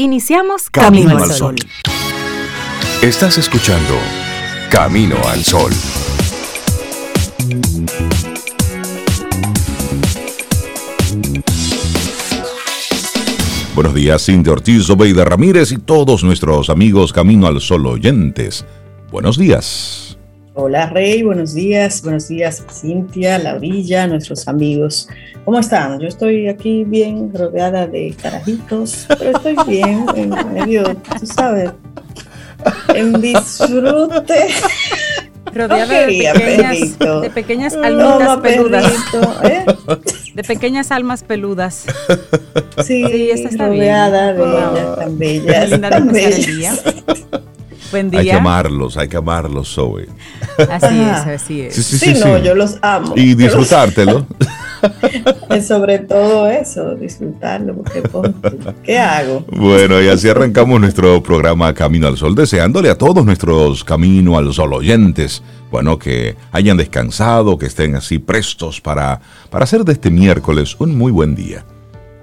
Iniciamos Camino, al Sol. Estás escuchando Camino al Sol. Buenos días, Cintia Ortiz, Obeida Ramírez y todos nuestros amigos Camino al Sol oyentes. Buenos días. Hola Rey, buenos días, buenos días Cintia, Laurilla, nuestros amigos. ¿Cómo están? Yo estoy aquí bien rodeada de carajitos, pero estoy bien, en medio, tú sabes, en disfrute. Rodeada de, pequeñas, de pequeñas almitas peludas. ¿eh? De pequeñas almas peludas. Sí, sí esta está rodeada bien. de ellas tan bellas. Linda tan bellas. Buen día. Hay que amarlos, hay que amarlos, Zoe. Así es, así es. Sí, sí, sí, no, yo los amo. Y disfrutártelo. sobre todo eso, disfrutarlo, porque ¿qué hago? Bueno, y así arrancamos nuestro programa Camino al Sol, deseándole a todos nuestros Camino al Sol oyentes, bueno, que hayan descansado, que estén así prestos para, para hacer de este miércoles un muy buen día.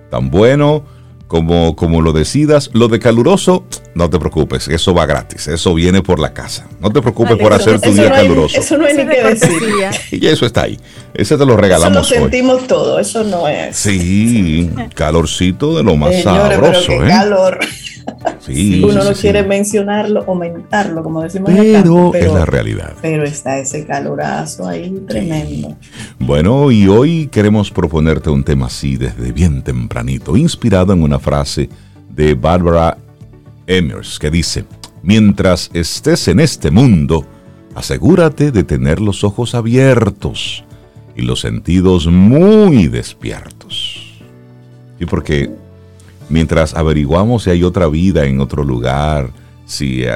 Tan bueno como, como lo decidas. Lo de caluroso, no te preocupes, eso va gratis, eso viene por la casa. No te preocupes por hacer tu día caluroso. Eso no hay ni que decir. y eso está ahí. Ese te lo regalamos. Eso lo sentimos todo, eso no es. Sí, calorcito de lo más sabroso. Pero ¿eh? calor. Sí, Uno no quiere mencionarlo, aumentarlo, como decimos pero, pero es la realidad. Pero está ese calorazo ahí tremendo. Bueno, y hoy queremos proponerte un tema así desde bien tempranito, inspirado en una frase de Barbara Emers que dice, mientras estés en este mundo, asegúrate de tener los ojos abiertos y los sentidos muy despiertos. Y porque mientras averiguamos si hay otra vida en otro lugar, si eh,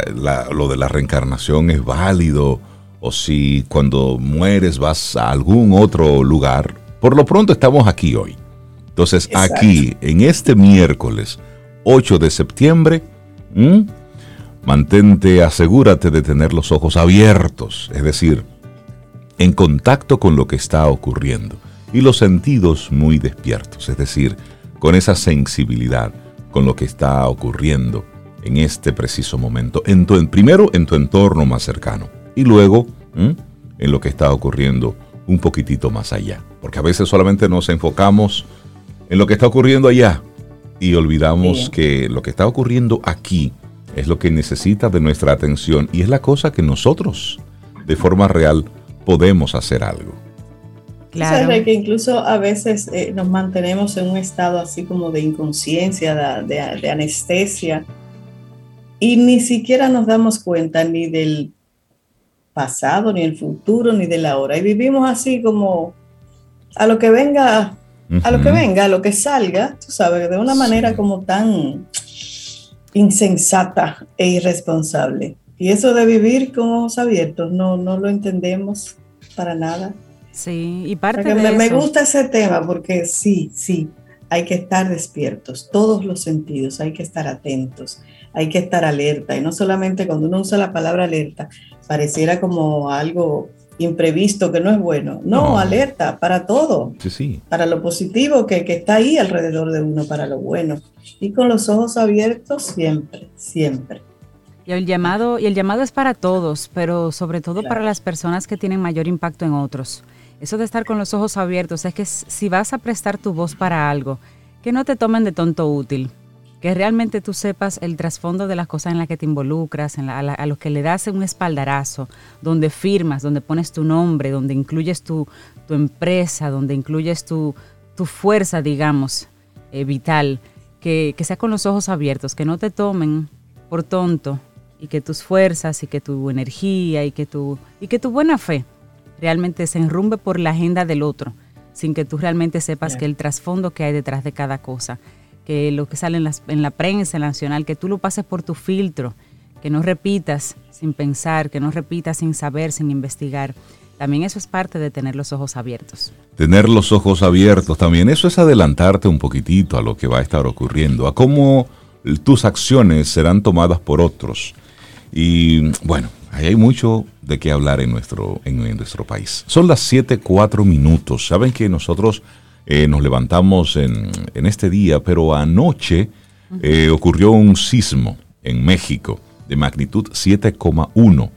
lo de la reencarnación es válido o si cuando mueres vas a algún otro lugar, por lo pronto estamos aquí hoy. Entonces aquí, en este miércoles 8 de septiembre, mantente, asegúrate de tener los ojos abiertos, es decir, en contacto con lo que está ocurriendo y los sentidos muy despiertos, es decir, con esa sensibilidad con lo que está ocurriendo en este preciso momento. En tu, primero en tu entorno más cercano y luego en lo que está ocurriendo un poquitito más allá. Porque a veces solamente nos enfocamos en lo que está ocurriendo allá y olvidamos que lo que está ocurriendo aquí es lo que necesita de nuestra atención y es la cosa que nosotros de forma real podemos hacer algo. Claro. que incluso a veces eh, nos mantenemos en un estado así como de inconsciencia, de, anestesia, y ni siquiera nos damos cuenta ni del pasado, ni el futuro, ni de la hora. Y vivimos así como a lo que venga, a lo que venga, a lo que salga, tú sabes, de una manera como tan insensata e irresponsable. Y eso de vivir con ojos abiertos, no, no lo entendemos para nada. Sí, y parte de me, me gusta ese tema porque sí, sí, hay que estar despiertos, todos los sentidos, hay que estar atentos, hay que estar alerta. Y no solamente cuando uno usa la palabra alerta, pareciera como algo imprevisto que no es bueno. No, alerta para todo. Sí, sí. Para lo positivo que, que, está ahí alrededor de uno, para lo bueno. Y con los ojos abiertos siempre, siempre. Y el llamado, y el llamado es para todos, pero sobre todo para las personas que tienen mayor impacto en otros. Eso de estar con los ojos abiertos es que si vas a prestar tu voz para algo, que no te tomen de tonto útil, que realmente tú sepas el trasfondo de las cosas en las que te involucras, a, los que le das un espaldarazo, donde firmas, donde pones tu nombre, donde incluyes tu, empresa, donde incluyes tu, fuerza, digamos, eh, vital, que, que sea con los ojos abiertos, que no te tomen por tonto y que tus fuerzas y que tu energía y que tu, y que tu buena fe realmente se enrumbe por la agenda del otro, sin que tú realmente sepas que el trasfondo que hay detrás de cada cosa, que lo que sale en la, en la prensa nacional, que tú lo pases por tu filtro, que no repitas sin pensar, que no repitas sin saber, sin investigar. También eso es parte de tener los ojos abiertos. Tener los ojos abiertos también, eso es adelantarte un poquitito a lo que va a estar ocurriendo, a cómo tus acciones serán tomadas por otros. Y bueno, ahí hay mucho de qué hablar en nuestro, en, nuestro país. Son las 7, 4 minutos. Saben que nosotros eh, nos levantamos en, en, este día, pero anoche eh, ocurrió un sismo en México de magnitud 7,1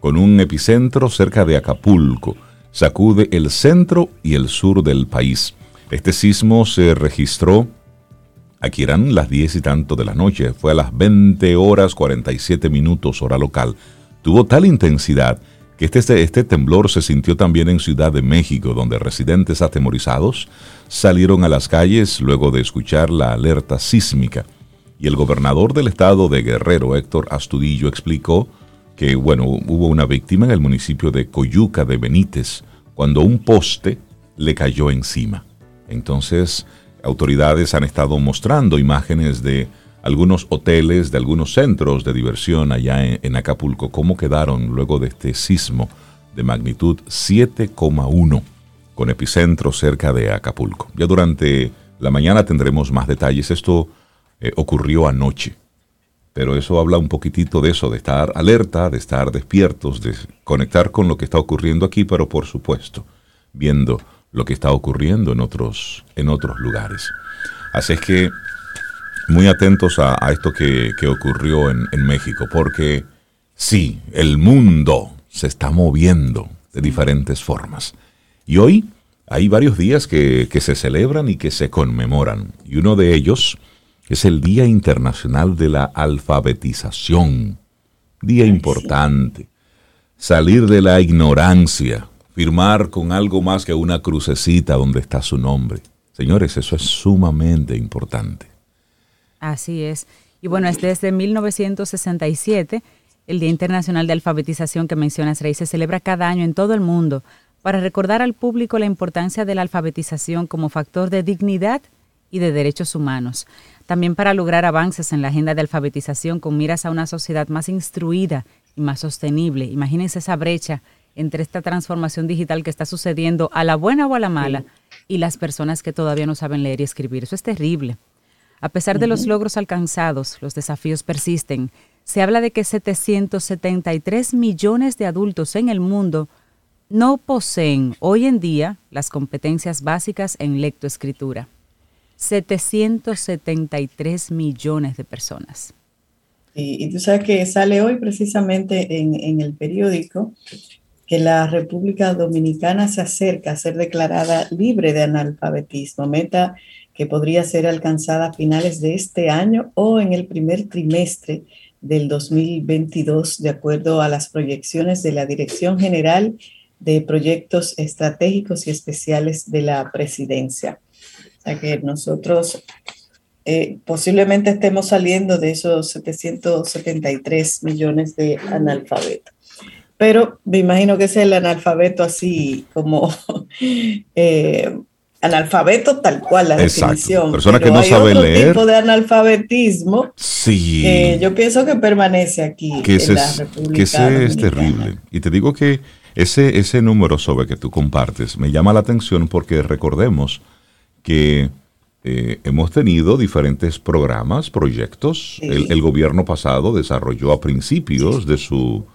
con un epicentro cerca de Acapulco. Sacude el centro y el sur del país. Este sismo se registró, aquí eran las 10 y tanto de la noche, fue a las 20 horas 47 minutos hora local. Tuvo tal intensidad que este, este temblor se sintió también en Ciudad de México, donde residentes atemorizados salieron a las calles luego de escuchar la alerta sísmica. Y el gobernador del estado de Guerrero, Héctor Astudillo, explicó que, bueno, hubo una víctima en el municipio de Coyuca de Benítez, cuando un poste le cayó encima. Entonces, autoridades han estado mostrando imágenes de algunos hoteles, de algunos centros de diversión allá en, Acapulco, cómo quedaron luego de este sismo de magnitud 7,1 con epicentro cerca de Acapulco. Ya durante la mañana tendremos más detalles. Esto eh, ocurrió anoche, pero eso habla un poquitito de eso, de estar alerta, de estar despiertos, de conectar con lo que está ocurriendo aquí, pero por supuesto, viendo lo que está ocurriendo en otros, en otros lugares. Así es que muy atentos a, esto que, ocurrió en, México, porque sí, el mundo se está moviendo de diferentes formas. Y hoy hay varios días que, se celebran y que se conmemoran. Y uno de ellos es el Día Internacional de la Alfabetización. Día importante. Salir de la ignorancia, firmar con algo más que una crucecita donde está su nombre. Señores, eso es sumamente importante. Así es. Y bueno, es desde 1967 el Día Internacional de Alfabetización que mencionas, Rey, se celebra cada año en todo el mundo para recordar al público la importancia de la alfabetización como factor de dignidad y de derechos humanos. También para lograr avances en la agenda de alfabetización con miras a una sociedad más instruida y más sostenible. Imagínense esa brecha entre esta transformación digital que está sucediendo a la buena o a la mala y las personas que todavía no saben leer y escribir. Eso es terrible. A pesar de los logros alcanzados, los desafíos persisten. Se habla de que 773 millones de adultos en el mundo no poseen hoy en día las competencias básicas en lectoescritura. 773 millones de personas. Y, tú sabes que sale hoy precisamente en, en, el periódico que la República Dominicana se acerca a ser declarada libre de analfabetismo, meta que podría ser alcanzada a finales de este año o en el primer trimestre del 2022, de acuerdo a las proyecciones de la Dirección General de Proyectos Estratégicos y Especiales de la Presidencia. O sea que nosotros eh, posiblemente estemos saliendo de esos 773 millones de analfabetos. Pero me imagino que es el analfabeto así como eh, analfabeto tal cual la definición. Persona que no sabe otro leer. tipo de analfabetismo. Sí. Eh, yo pienso que permanece aquí que ese es, Que ese es terrible. Y te digo que ese, ese número sobre que tú compartes me llama la atención porque recordemos que eh, hemos tenido diferentes programas, proyectos. El, gobierno pasado desarrolló a principios de, su,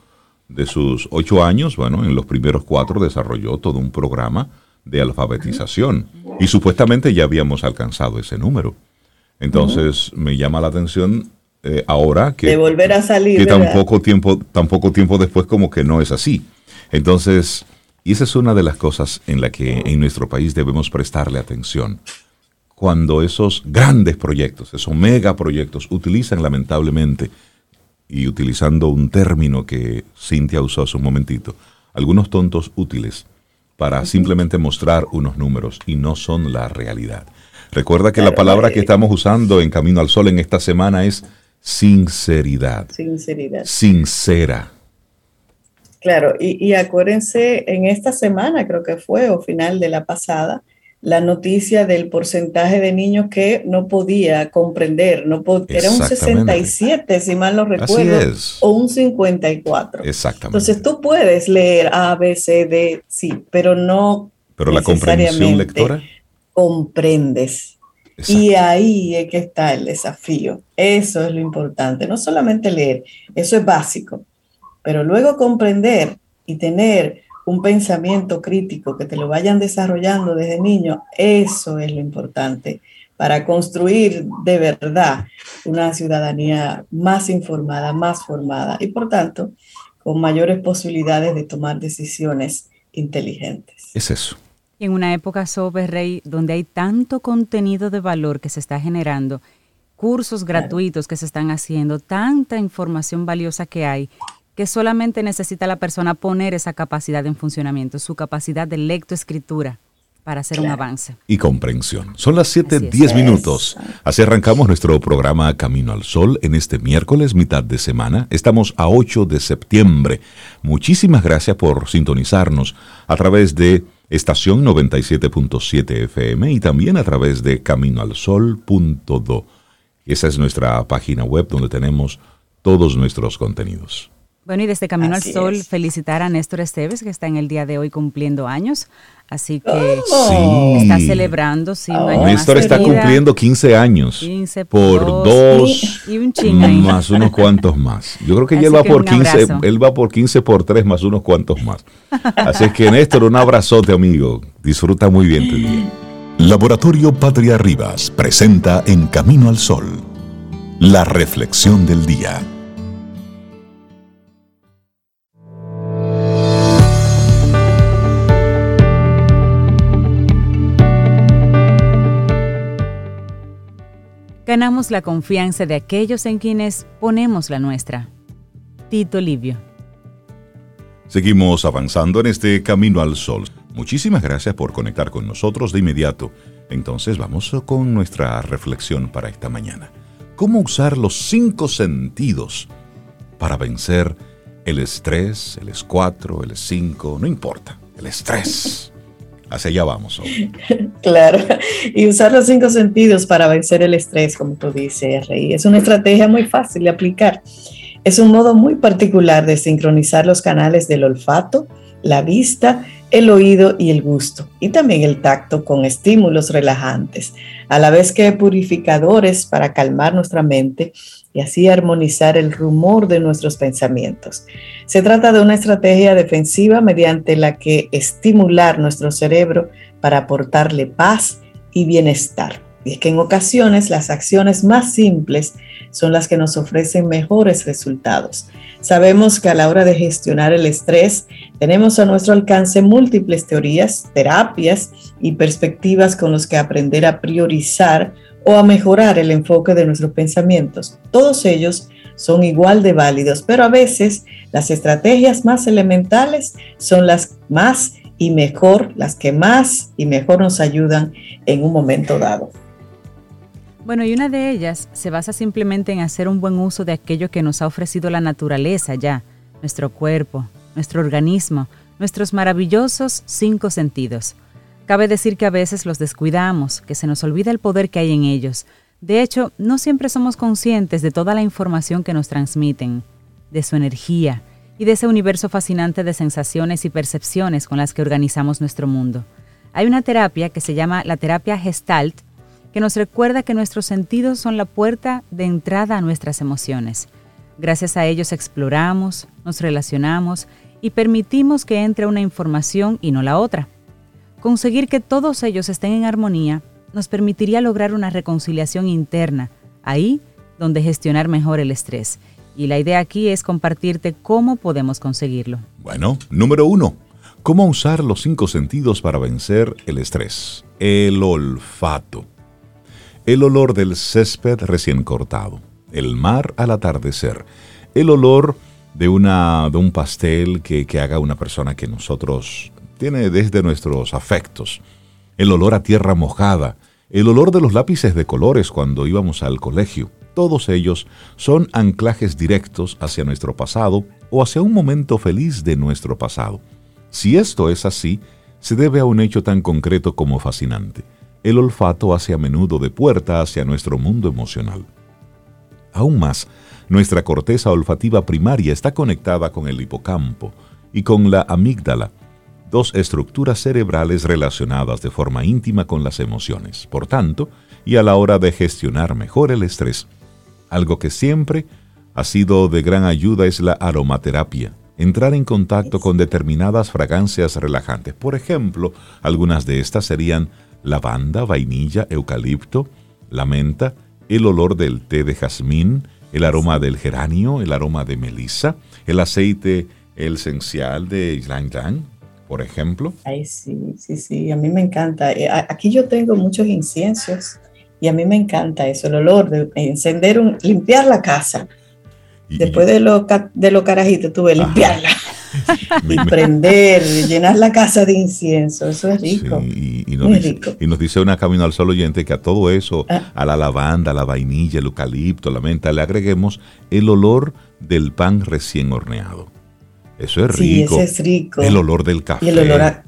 de sus ocho años, bueno, en los primeros cuatro desarrolló todo un programa de alfabetización. Y supuestamente ya habíamos alcanzado ese número. Entonces me llama la atención eh, ahora que, de volver a salir, que tan poco, tiempo, tan poco tiempo después como que no es así. Entonces, y esa es una de las cosas en la que en nuestro país debemos prestarle atención. Cuando esos grandes proyectos, esos megaproyectos, utilizan lamentablemente, y utilizando un término que Cintia usó hace un momentito, algunos tontos útiles para simplemente mostrar unos números y no son la realidad. Recuerda que la palabra que estamos usando en Camino al Sol en esta semana es sinceridad. Sinceridad. Sincera. Claro, y, y acuérdense, en esta semana creo que fue, o final de la pasada, la noticia del porcentaje de niños que no podía comprender, no era un 67, si mal no recuerdo, o un 54. Exactamente. Entonces tú puedes leer A, B, C, D, sí, pero no pero la comprensión lectora comprendes. Y ahí es que está el desafío. Eso es lo importante. No solamente leer, eso es básico, pero luego comprender y tener un pensamiento crítico, que te lo vayan desarrollando desde niño, eso es lo importante para construir de verdad una ciudadanía más informada, más formada y por tanto con mayores posibilidades de tomar decisiones inteligentes. Es eso. en una época, Sobe Rey, donde hay tanto contenido de valor que se está generando, cursos gratuitos que se están haciendo, tanta información valiosa que hay, que solamente necesita la persona poner esa capacidad en funcionamiento, su capacidad de lectoescritura para hacer un avance. Y comprensión. Son las 7:10 minutos. Así arrancamos nuestro programa Camino al Sol en este miércoles, mitad de semana. Estamos a 8 de septiembre. Muchísimas gracias por sintonizarnos a través de estación 97.7 FM y también a través de caminoalsol.do. Esa es nuestra página web donde tenemos todos nuestros contenidos. Bueno, y desde Camino al Sol, felicitar a Néstor Esteves, que está en el día de hoy cumpliendo años. Así que oh. está celebrando, sí, un año Néstor está cumpliendo 15 años. 15 por, dos, y, un más unos cuantos más. Yo creo que ya él va por 15, él va por 15 por 3 más unos cuantos más. Así que Néstor, un abrazote, amigo. Disfruta muy bien tu día. Laboratorio Patria Rivas presenta En Camino al Sol, la reflexión del día. Ganamos la confianza de aquellos en quienes ponemos la nuestra. Tito Livio. Seguimos avanzando en este camino al sol. Muchísimas gracias por conectar con nosotros de inmediato. Entonces vamos con nuestra reflexión para esta mañana. ¿Cómo usar los cinco sentidos para vencer el estrés, el S4, el S5? No importa, el estrés. Hacia allá vamos. claro, y usar los cinco sentidos para vencer el estrés, como tú dices, Rey, es una estrategia muy fácil de aplicar. Es un modo muy particular de sincronizar los canales del olfato, la vista, el oído y el gusto, y también el tacto con estímulos relajantes, a la vez que purificadores para calmar nuestra mente y así armonizar el rumor de nuestros pensamientos. Se trata de una estrategia defensiva mediante la que estimular nuestro cerebro para aportarle paz y bienestar. Y es que en ocasiones las acciones más simples son las que nos ofrecen mejores resultados. Sabemos que a la hora de gestionar el estrés tenemos a nuestro alcance múltiples teorías, terapias y perspectivas con los que aprender a priorizar o a mejorar el enfoque de nuestros pensamientos. Todos ellos son igual de válidos, pero a veces las estrategias más elementales son las más y mejor, las que más y mejor nos ayudan en un momento dado. Bueno, y una de ellas se basa simplemente en hacer un buen uso de aquello que nos ha ofrecido la naturaleza ya, nuestro cuerpo, nuestro organismo, nuestros maravillosos cinco sentidos. Cabe decir que a veces los descuidamos, que se nos olvida el poder que hay en ellos. De hecho, no siempre somos conscientes de toda la información que nos transmiten, de su energía y de ese universo fascinante de sensaciones y percepciones con las que organizamos nuestro mundo. Hay una terapia que se llama la terapia Gestalt, que nos recuerda que nuestros sentidos son la puerta de entrada a nuestras emociones. Gracias a ellos exploramos, nos relacionamos y permitimos que entre una información y no la otra. Conseguir que todos ellos estén en armonía nos permitiría lograr una reconciliación interna, ahí donde gestionar mejor el estrés. Y la idea aquí es compartirte cómo podemos conseguirlo. Bueno, número uno, ¿cómo usar los cinco sentidos para vencer el estrés? El olfato. El olor del césped recién cortado, el mar al atardecer, el olor de, una, de un pastel que, que haga una persona que nosotros tiene desde nuestros afectos. El olor a tierra mojada, el olor de los lápices de colores cuando íbamos al colegio, todos ellos son anclajes directos hacia nuestro pasado o hacia un momento feliz de nuestro pasado. Si esto es así, se debe a un hecho tan concreto como fascinante. El olfato hace a menudo de puerta hacia nuestro mundo emocional. Aún más, nuestra corteza olfativa primaria está conectada con el hipocampo y con la amígdala, dos estructuras cerebrales relacionadas de forma íntima con las emociones. Por tanto, y a la hora de gestionar mejor el estrés, algo que siempre ha sido de gran ayuda es la aromaterapia, entrar en contacto con determinadas fragancias relajantes. Por ejemplo, algunas de estas serían lavanda, vainilla, eucalipto, la menta, el olor del té de jazmín, el aroma del geranio, el aroma de melisa, el aceite el esencial de ylang ylang, por ejemplo. Ay, sí, sí, sí, a mí me encanta. Eh, aquí yo tengo muchos inciensos y a mí me encanta eso, el olor de encender, un, limpiar la casa. Después de lo, de lo carajitos, tuve limpiarla. y prender, llenar la casa de incienso, eso es rico. Y, nos dice, y, nos dice, una Camino al Sol oyente que a todo eso, ah. a la lavanda, la vainilla, el eucalipto, la menta, le agreguemos el olor del pan recién horneado. Eso es rico. Sí, ese es rico. El olor del café. Y el olor a,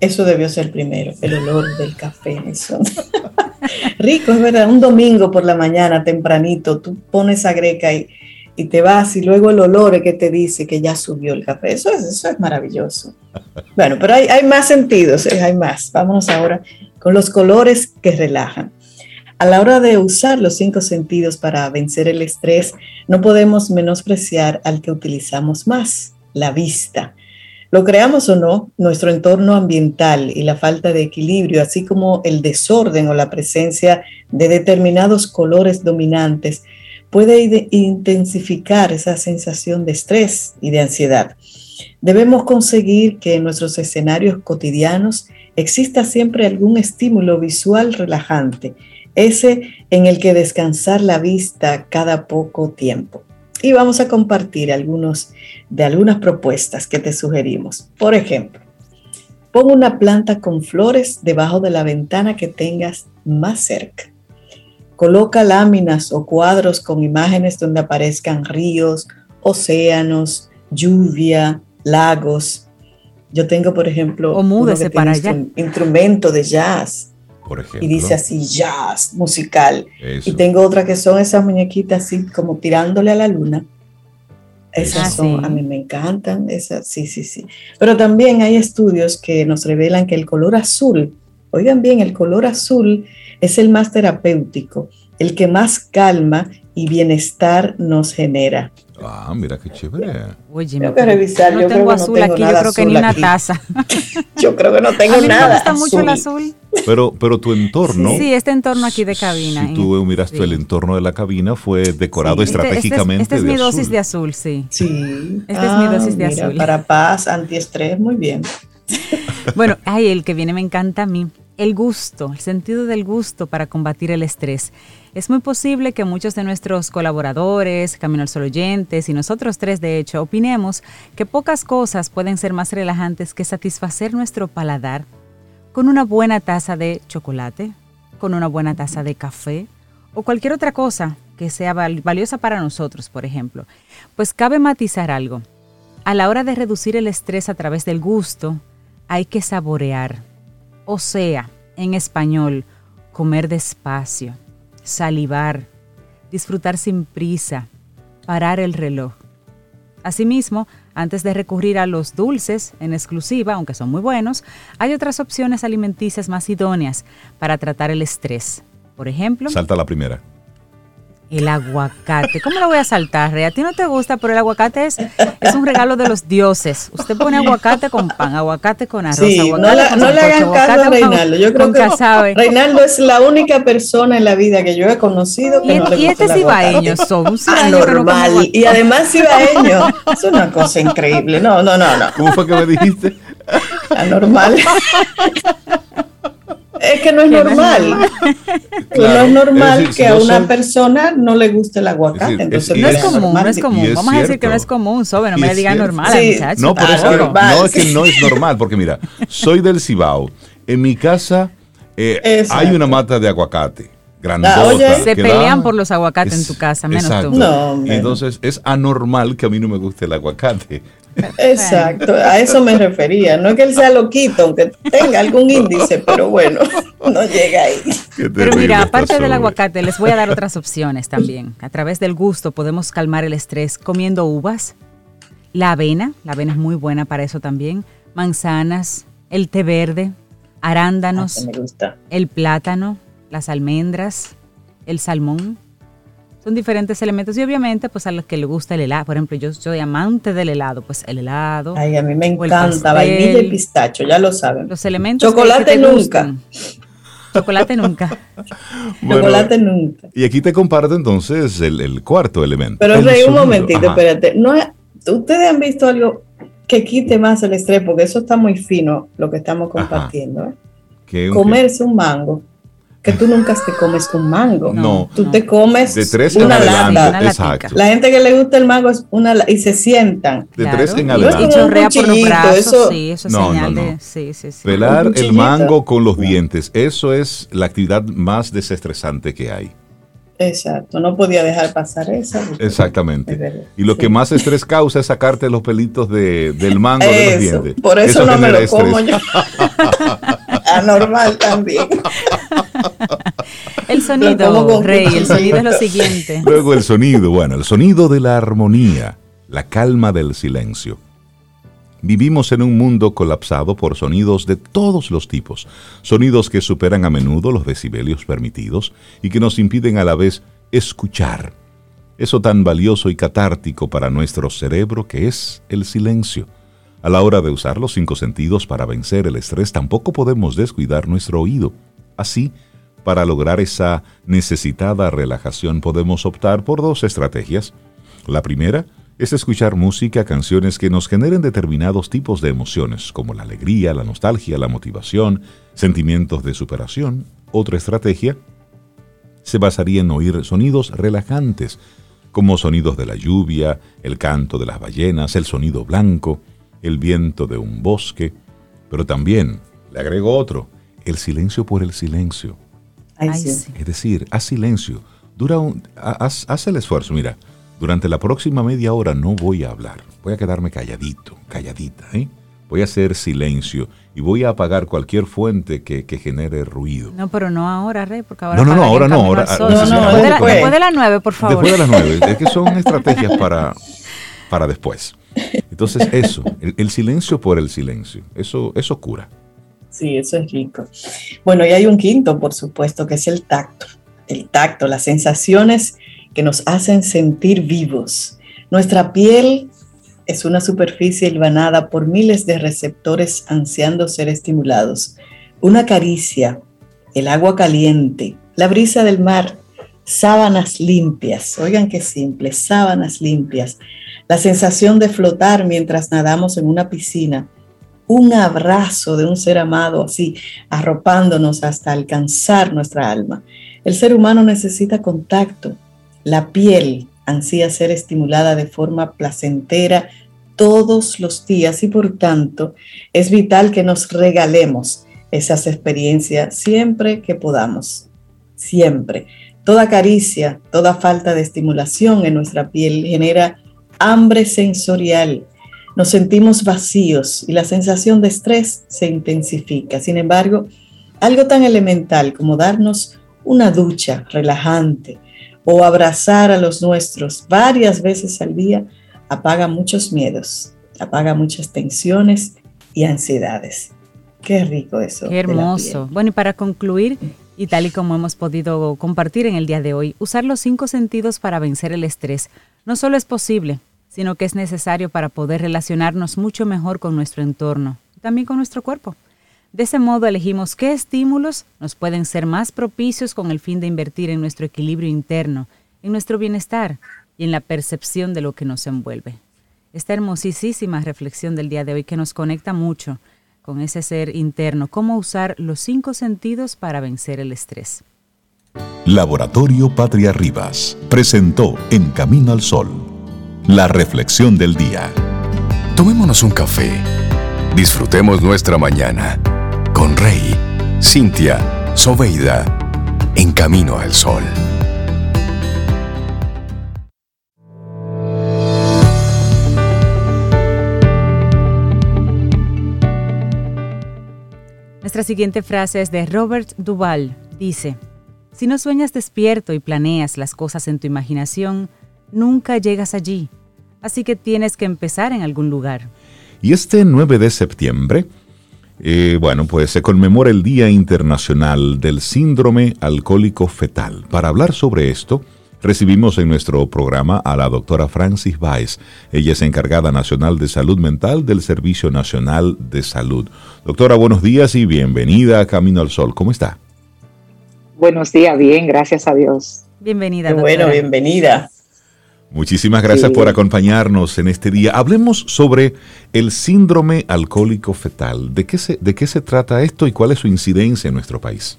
eso debió ser primero, el olor del café. Eso. rico, es verdad. Un domingo por la mañana, tempranito, tú pones a greca y, y te vas y luego el olor que te dice que ya subió el café. Eso es, eso es maravilloso. Bueno, pero hay, hay más sentidos, ¿eh? hay más. Vámonos ahora con los colores que relajan. A la hora de usar los cinco sentidos para vencer el estrés, no podemos menospreciar al que utilizamos más, la vista. Lo creamos o no, nuestro entorno ambiental y la falta de equilibrio, así como el desorden o la presencia de determinados colores dominantes, puede intensificar esa sensación de estrés y de ansiedad. Debemos conseguir que en nuestros escenarios cotidianos exista siempre algún estímulo visual relajante, ese en el que descansar la vista cada poco tiempo y vamos a compartir algunos de algunas propuestas que te sugerimos. Por ejemplo, pon una planta con flores debajo de la ventana que tengas más cerca. Coloca láminas o cuadros con imágenes donde aparezcan ríos, océanos, lluvia, lagos. Yo tengo, por ejemplo, un instrumento de jazz y dice así, jazz, musical. Y tengo otra que son esas muñequitas así como tirándole a la luna. Esas ah, son, a mí me encantan, esas, sí, sí, sí. Pero también hay estudios que nos revelan que el color azul, oigan bien, el color azul es el más terapéutico, el que más calma y bienestar nos genera. Ah, mira qué chévere. Oye, tengo que revisar. No yo tengo azul no tengo aquí, yo creo que ni una taza. yo creo que no tengo a mí nada. Me gusta mucho el azul. Pero, pero tu entorno. Sí, este entorno aquí de cabina. Si tú miraste el entorno de la cabina, fue decorado este, este estratégicamente. Este, es, mi dosis de azul, sí. Sí. Esta es mi ah, dosis de azul. Para paz, antiestrés, muy bien. bueno, ay, el que viene me encanta a mí. El gusto, el sentido del gusto para combatir el estrés. Es muy posible que muchos de nuestros colaboradores, Camino al Sol oyentes y nosotros tres de hecho opinemos que pocas cosas pueden ser más relajantes que satisfacer nuestro paladar con una buena taza de chocolate, con una buena taza de café o cualquier otra cosa que sea valiosa para nosotros, por ejemplo. Pues cabe matizar algo. A la hora de reducir el estrés a través del gusto, hay que saborear. O sea, en español, comer despacio salivar, disfrutar sin prisa, parar el reloj. Asimismo, antes de recurrir a los dulces en exclusiva, aunque son muy buenos, hay otras opciones alimenticias más idóneas para tratar el estrés. Por ejemplo... Salta la primera. El aguacate. ¿Cómo lo voy a saltar, A ti no te gusta, pero el aguacate es, es un regalo de los dioses. Usted pone aguacate con pan, aguacate con arroz, sí, aguacate no, con no le hagan caso a Reinaldo. Yo creo que Reinaldo es la única persona en la vida que yo he conocido que y, no le Y este es ibaeño, son un Anormal. y además ibaeño. Es una cosa increíble. No, no, no, no. ¿Cómo fue que me dijiste? Anormal. Es que no es normal. no es normal que a una persona no le guste el aguacate. Entonces, no es común, no es común. Vamos a decir que no es común, sobre, no me digan normal, muchachos. No, pero es que, no, es que no es normal, porque mira, soy del Cibao. En mi casa eh, hay una mata de aguacate. Grandota, se pelean por los aguacates en tu casa, menos tú. No, Entonces es anormal que a mí no me guste el aguacate. Exacto, a eso me refería. No es que él sea loquito, aunque tenga algún índice, pero bueno, no llega ahí. Pero mira, aparte del aguacate, les voy a dar otras opciones también. A través del gusto podemos calmar el estrés comiendo uvas, la avena, la avena es muy buena para eso también, manzanas, el té verde, arándanos, ah, el plátano, las almendras, el salmón son diferentes elementos y obviamente pues a los que le gusta el helado, por ejemplo, yo soy amante del helado, pues el helado. Ay, a mí me encanta vainilla y pistacho, ya lo saben. Los elementos chocolate nunca. Chocolate nunca. Chocolate nunca. Y aquí te comparto entonces el, cuarto elemento. Pero Rey, un momentito, espérate. No Ustedes han visto algo que quite más el estrés, porque eso está muy fino, lo que estamos compartiendo. ¿eh? Comerse un mango que tú nunca te comes un mango. No. Tú te comes de tres una lata. Exacto. La gente que le gusta el mango es una y se sientan. De tres en adelante. Y chorrea por los brazos, eso, sí, eso es señal de... Sí, sí, sí. Pelar el mango con los dientes, eso es la actividad más desestresante que hay. Exacto, no podía dejar pasar eso. Exactamente. Y lo que más estrés causa es sacarte los pelitos de, del mango de los dientes. Por eso, no me lo como yo. Anormal también. El sonido, Rey, el sonido es lo siguiente. Luego el sonido, bueno, el sonido de la armonía, la calma del silencio. Vivimos en un mundo colapsado por sonidos de todos los tipos, sonidos que superan a menudo los decibelios permitidos y que nos impiden a la vez escuchar. Eso tan valioso y catártico para nuestro cerebro que es el silencio. A la hora de usar los cinco sentidos para vencer el estrés tampoco podemos descuidar nuestro oído. Así, para lograr esa necesitada relajación podemos optar por dos estrategias. La primera es escuchar música, canciones que nos generen determinados tipos de emociones, como la alegría, la nostalgia, la motivación, sentimientos de superación. Otra estrategia se basaría en oír sonidos relajantes, como sonidos de la lluvia, el canto de las ballenas, el sonido blanco, el viento de un bosque, pero también, le agrego otro, el silencio por el silencio. Es decir, haz silencio. Dura un, haz, el esfuerzo. Mira, durante la próxima media hora no voy a hablar. Voy a quedarme calladito, calladita. ¿eh? Voy a hacer silencio y voy a apagar cualquier fuente que, genere ruido. No, pero no ahora, Rey, porque ahora. No, no, no, ahora no. Ahora, no, no, después, de las nueve, por favor. Después de las nueve. Es que son estrategias para, para después. Entonces, eso, el, silencio por el silencio, eso, eso cura. Sí, eso es rico. Bueno, y hay un quinto, por supuesto, que es el tacto. El tacto, las sensaciones que nos hacen sentir vivos. Nuestra piel es una superficie hilvanada por miles de receptores ansiando ser estimulados. Una caricia, el agua caliente, la brisa del mar, sábanas limpias, oigan qué simple, sábanas limpias, la sensación de flotar mientras nadamos en una piscina, un abrazo de un ser amado así, arropándonos hasta alcanzar nuestra alma. El ser humano necesita contacto. La piel ansía ser estimulada de forma placentera todos los días y por tanto es vital que nos regalemos esas experiencias siempre que podamos. Siempre. Toda caricia, toda falta de estimulación en nuestra piel genera hambre sensorial nos sentimos vacíos y la sensación de estrés se intensifica. Sin embargo, algo tan elemental como darnos una ducha relajante o abrazar a los nuestros varias veces al día apaga muchos miedos, apaga muchas tensiones y ansiedades. Qué rico eso. Qué hermoso. Bueno, y para concluir, y tal y como hemos podido compartir en el día de hoy, usar los cinco sentidos para vencer el estrés no solo es posible, sino que es necesario para poder relacionarnos mucho mejor con nuestro entorno, también con nuestro cuerpo. De ese modo elegimos qué estímulos nos pueden ser más propicios con el fin de invertir en nuestro equilibrio interno, en nuestro bienestar y en la percepción de lo que nos envuelve. Esta hermosísima reflexión del día de hoy que nos conecta mucho con ese ser interno, cómo usar los cinco sentidos para vencer el estrés. Laboratorio Patria Rivas presentó En Camino al Sol la reflexión del día. Tomémonos un café. Disfrutemos nuestra mañana con Rey, Cintia, Soveida, en camino al sol. Nuestra siguiente frase es de Robert Duval. Dice, si no sueñas despierto y planeas las cosas en tu imaginación, nunca llegas allí. Así que tienes que empezar en algún lugar. Y este 9 de septiembre, eh, bueno, pues se conmemora el Día Internacional del Síndrome Alcohólico Fetal. Para hablar sobre esto, recibimos en nuestro programa a la doctora Francis Weiss. Ella es encargada nacional de salud mental del Servicio Nacional de Salud. Doctora, buenos días y bienvenida a Camino al Sol. ¿Cómo está? Buenos días, bien, gracias a Dios. Bienvenida. bueno, bienvenida. Muchísimas gracias por acompañarnos en este día. Hablemos sobre el síndrome alcohólico fetal. ¿De qué, se, ¿De qué se trata esto y cuál es su incidencia en nuestro país?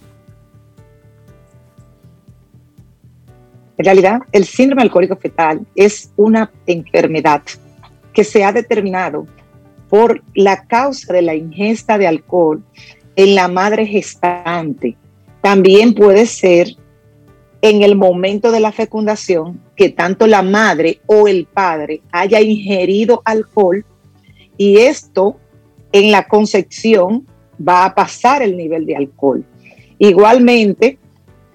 En realidad, el síndrome alcohólico fetal es una enfermedad que se ha determinado por la causa de la ingesta de alcohol en la madre gestante. También puede ser en el momento de la fecundación que tanto la madre o el padre haya ingerido alcohol y esto en la concepción va a pasar el nivel de alcohol. Igualmente,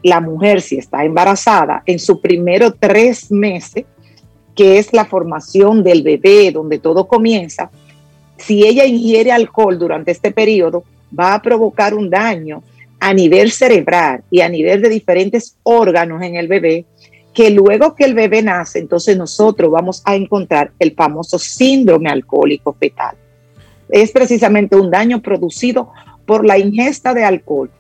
la mujer si está embarazada en sus primeros tres meses, que es la formación del bebé, donde todo comienza, si ella ingiere alcohol durante este periodo, va a provocar un daño a nivel cerebral y a nivel de diferentes órganos en el bebé, que luego que el bebé nace, entonces nosotros vamos a encontrar el famoso síndrome alcohólico fetal. Es precisamente un daño producido por la ingesta de alcohol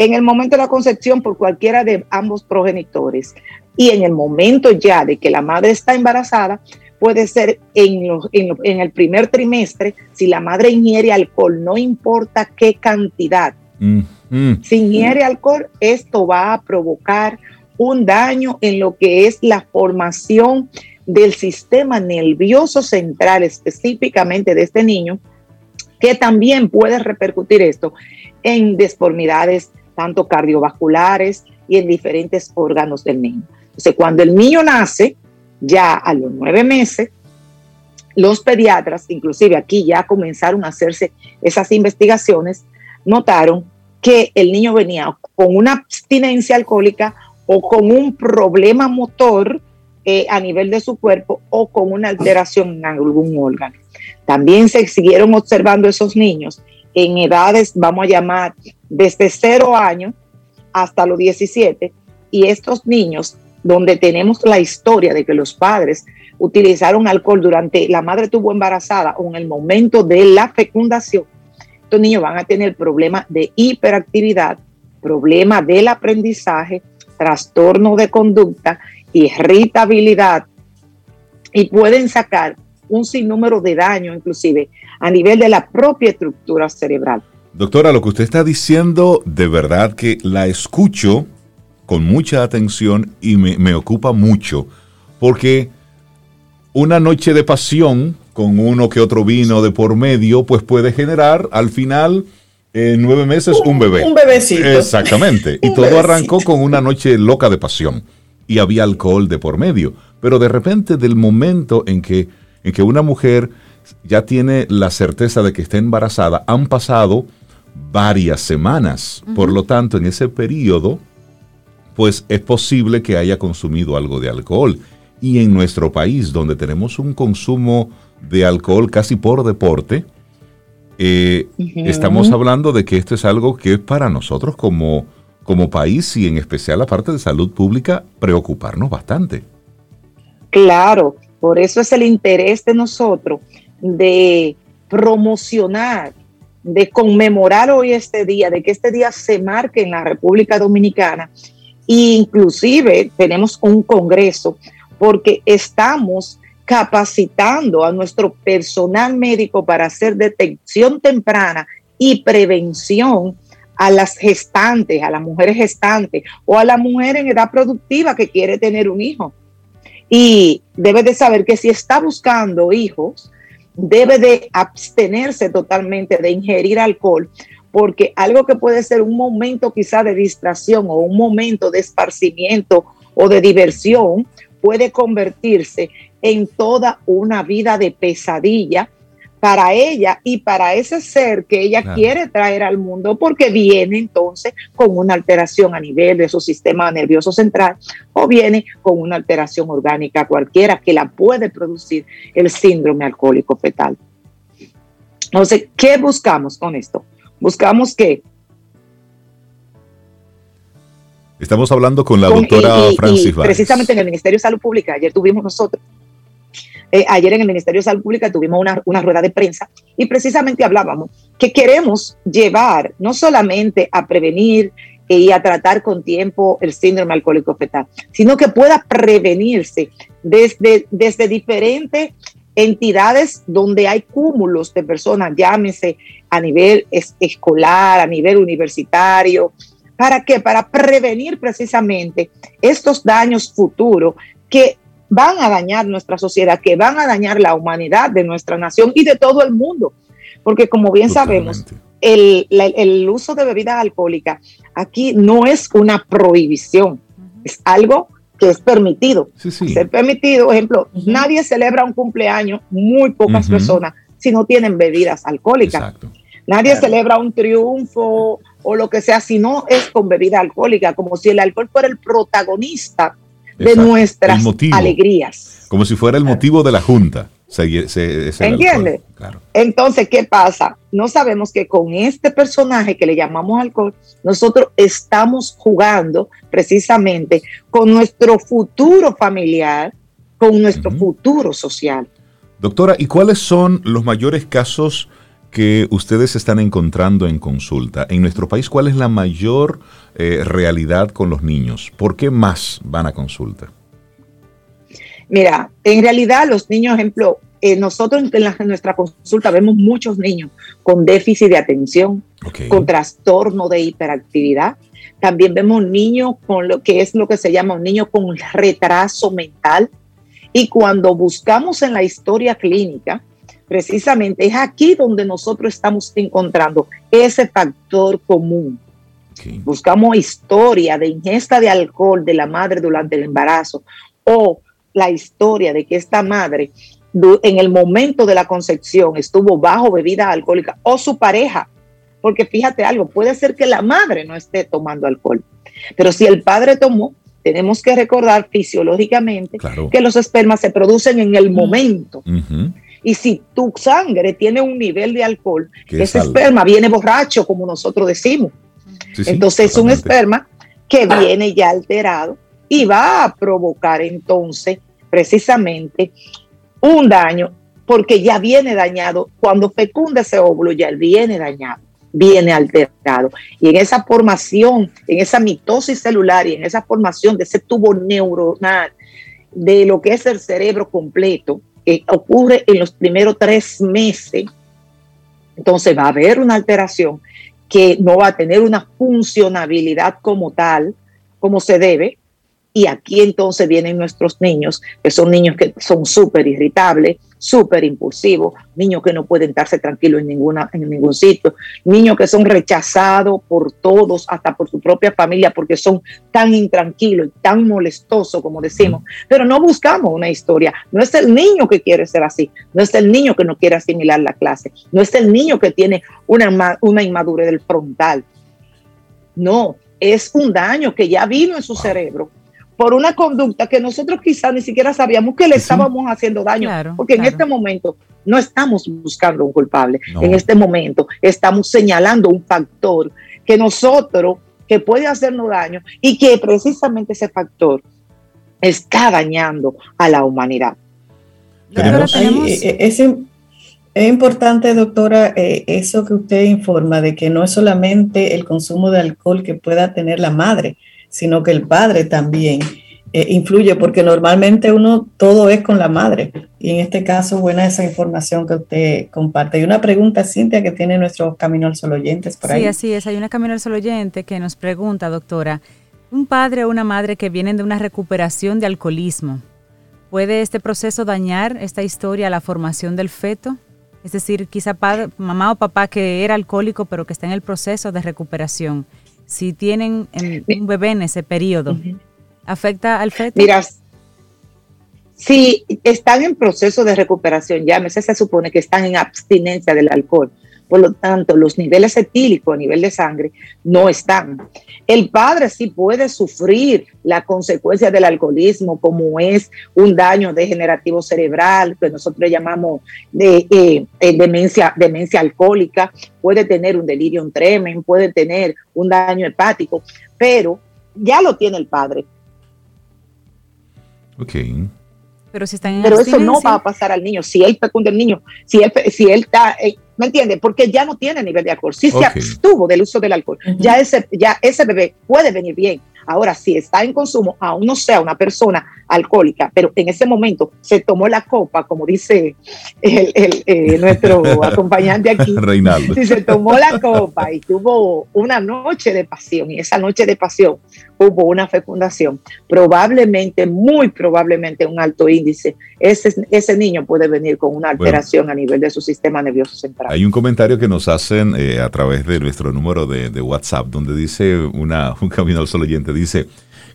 en el momento de la concepción por cualquiera de ambos progenitores y en el momento ya de que la madre está embarazada, puede ser en, en, el primer trimestre, si la madre ingiere alcohol, no importa qué cantidad. Mm, mm. Si ingiere alcohol, esto va a provocar un daño en lo que es la formación del sistema nervioso central específicamente de este niño, que también puede repercutir esto en deformidades tanto cardiovasculares y en diferentes órganos del niño. Entonces, cuando el niño nace, ya a los nueve meses, los pediatras, inclusive aquí ya comenzaron a hacerse esas investigaciones, notaron que el niño venía con una abstinencia alcohólica o con un problema motor eh, a nivel de su cuerpo o con una alteración en algún órgano. También se siguieron observando esos niños en edades, vamos a llamar, desde 0 años hasta los 17, y estos niños, donde tenemos la historia de que los padres utilizaron alcohol durante la madre tuvo embarazada o en el momento de la fecundación, estos niños van a tener problemas de hiperactividad, problemas del aprendizaje, trastorno de conducta, irritabilidad y pueden sacar un sinnúmero de daños, inclusive a nivel de la propia estructura cerebral. Doctora, lo que usted está diciendo, de verdad que la escucho con mucha atención y me, ocupa mucho, porque una noche de pasión con uno que otro vino de por medio, pues puede generar al final en nueve meses un, bebé. Un bebecito. Exactamente. y todo arrancó con una noche loca de pasión y había alcohol de por medio. Pero de repente, del momento en que, en que una mujer ya tiene la certeza de que está embarazada, han pasado varias semanas. Por lo tanto, en ese periodo, pues es posible que haya consumido algo de alcohol. Y en nuestro país, donde tenemos un consumo de alcohol casi por deporte, eh, estamos hablando de que esto es algo que es para nosotros como, como país y en especial la parte de salud pública preocuparnos bastante. Claro, por eso es el interés de nosotros de promocionar, de conmemorar hoy este día, de que este día se marque en la República Dominicana. E inclusive tenemos un congreso porque estamos capacitando a nuestro personal médico para hacer detección temprana y prevención a las gestantes, a las mujeres gestantes o a la mujer en edad productiva que quiere tener un hijo. Y debe de saber que si está buscando hijos, debe de abstenerse totalmente de ingerir alcohol, porque algo que puede ser un momento quizá de distracción o un momento de esparcimiento o de diversión puede convertirse en toda una vida de pesadilla para ella y para ese ser que ella quiere traer al mundo, porque viene entonces con una alteración a nivel de su sistema nervioso central o viene con una alteración orgánica cualquiera que la puede producir el síndrome alcohólico fetal. Entonces, ¿qué buscamos con esto? Buscamos que Estamos hablando con la doctora Francis Precisamente en el Ministerio de Salud Pública, ayer tuvimos nosotros eh, ayer en el Ministerio de Salud Pública tuvimos una, una rueda de prensa y precisamente hablábamos que queremos llevar no solamente a prevenir y a tratar con tiempo el síndrome alcohólico fetal, sino que pueda prevenirse desde, desde diferentes entidades donde hay cúmulos de personas, llámese a nivel escolar, a nivel universitario. ¿Para qué? Para prevenir precisamente estos daños futuros que van a dañar nuestra sociedad, que van a dañar la humanidad de nuestra nación y de todo el mundo. Porque como bien sabemos, el, el, uso de bebidas alcohólicas aquí no es una prohibición, es algo que es permitido. Ser permitido, ejemplo, nadie celebra un cumpleaños, muy pocas personas, si no tienen bebidas alcohólicas. Nadie celebra un triunfo o lo que sea si no es con bebida alcohólica, como si el alcohol fuera el protagonista de nuestras alegrías. Como si fuera el motivo de la junta. Se, ¿Entiende? Entonces, ¿qué pasa? No sabemos que con este personaje que le llamamos alcohol, nosotros estamos jugando precisamente con nuestro futuro familiar, con nuestro futuro social. Doctora, ¿y cuáles son los mayores casos que ustedes están encontrando en consulta? En nuestro país, ¿cuál es la mayor eh, realidad con los niños? ¿Por qué más van a consulta? Mira, en realidad los niños, ejemplo, eh, nosotros en, nuestra consulta vemos muchos niños con déficit de atención, con trastorno de hiperactividad. También vemos niños con lo que es lo que se llama un niño con retraso mental. Y cuando buscamos en la historia clínica, precisamente es aquí donde nosotros estamos encontrando ese factor común. Buscamos historia de ingesta de alcohol de la madre durante el embarazo o la historia de que esta madre en el momento de la concepción estuvo bajo bebida alcohólica o su pareja, porque fíjate algo, puede ser que la madre no esté tomando alcohol, pero si el padre tomó, tenemos que recordar fisiológicamente que los espermas se producen en el momento. Y si tu sangre tiene un nivel de alcohol, ese esperma viene borracho, como nosotros decimos. Entonces es un esperma que viene ya alterado y va a provocar entonces precisamente un daño porque ya viene dañado. Cuando fecunda ese óvulo ya viene dañado, viene alterado. Y en esa formación, en esa mitosis celular y en esa formación de ese tubo neuronal, de lo que es el cerebro completo, que ocurre en los primeros tres meses, entonces va a haber una alteración que no va a tener una funcionabilidad como tal, como se debe, y aquí entonces vienen nuestros niños, que son niños que son súper irritables, súper impulsivos, niños que no pueden darse tranquilos en, ninguna, en ningún sitio, niños que son rechazados por todos, hasta por su propia familia, porque son tan intranquilos y tan molestosos, como decimos. Pero no buscamos una historia. No es el niño que quiere ser así, no es el niño que no quiere asimilar la clase, no es el niño que tiene una, una inmadurez del frontal. No, es un daño que ya vino en su cerebro por una conducta que nosotros quizás ni siquiera sabíamos que le estábamos haciendo daño, porque en este momento no estamos buscando un culpable, en este momento estamos señalando un factor que nosotros, que puede hacernos daño y que precisamente ese factor está dañando a la humanidad. Eh, eh, es, es, importante, doctora, eh, eso que usted informa de que no es solamente el consumo de alcohol que pueda tener la madre, sino que el padre también eh, influye, porque normalmente uno todo es con la madre. Y en este caso, buena esa información que usted comparte. Y una pregunta, Cintia, que tiene nuestro Camino al Sol oyentes por ahí. Sí, así es. Hay una Camino al Sol oyente que nos pregunta, doctora, un padre o una madre que vienen de una recuperación de alcoholismo, ¿puede este proceso dañar esta historia a la formación del feto? Es decir, quizá mamá o papá que era alcohólico pero que está en el proceso de recuperación si tienen un bebé en ese periodo, ¿afecta al feto? Mira, si están en proceso de recuperación, ya se supone que están en abstinencia del alcohol. Por lo tanto, los niveles etílicos a nivel de sangre no están. El padre sí puede sufrir la consecuencia del alcoholismo, como es un daño degenerativo cerebral, que nosotros llamamos de, eh, eh, demencia, demencia alcohólica, puede tener un delirio tremen, puede tener un daño hepático, pero ya lo tiene el padre. Ok. Pero si están Pero eso no va a pasar al niño. Si él fecunda el niño, si él, si él está, eh, ¿me entiende? Porque ya no tiene nivel de alcohol. Si se abstuvo del uso del alcohol, ya, ese, ya ese bebé puede venir bien. Ahora, si está en consumo, aún no sea una persona alcohólica, pero en ese momento se tomó la copa, como dice el, eh, nuestro acompañante aquí, Reinaldo. si se tomó la copa y tuvo una noche de pasión, y esa noche de pasión hubo una fecundación, probablemente, muy probablemente un alto índice, ese, ese niño puede venir con una alteración a nivel de su sistema nervioso central. Hay un comentario que nos hacen eh, a través de nuestro número de, WhatsApp, donde dice una, un camino al oyente, dice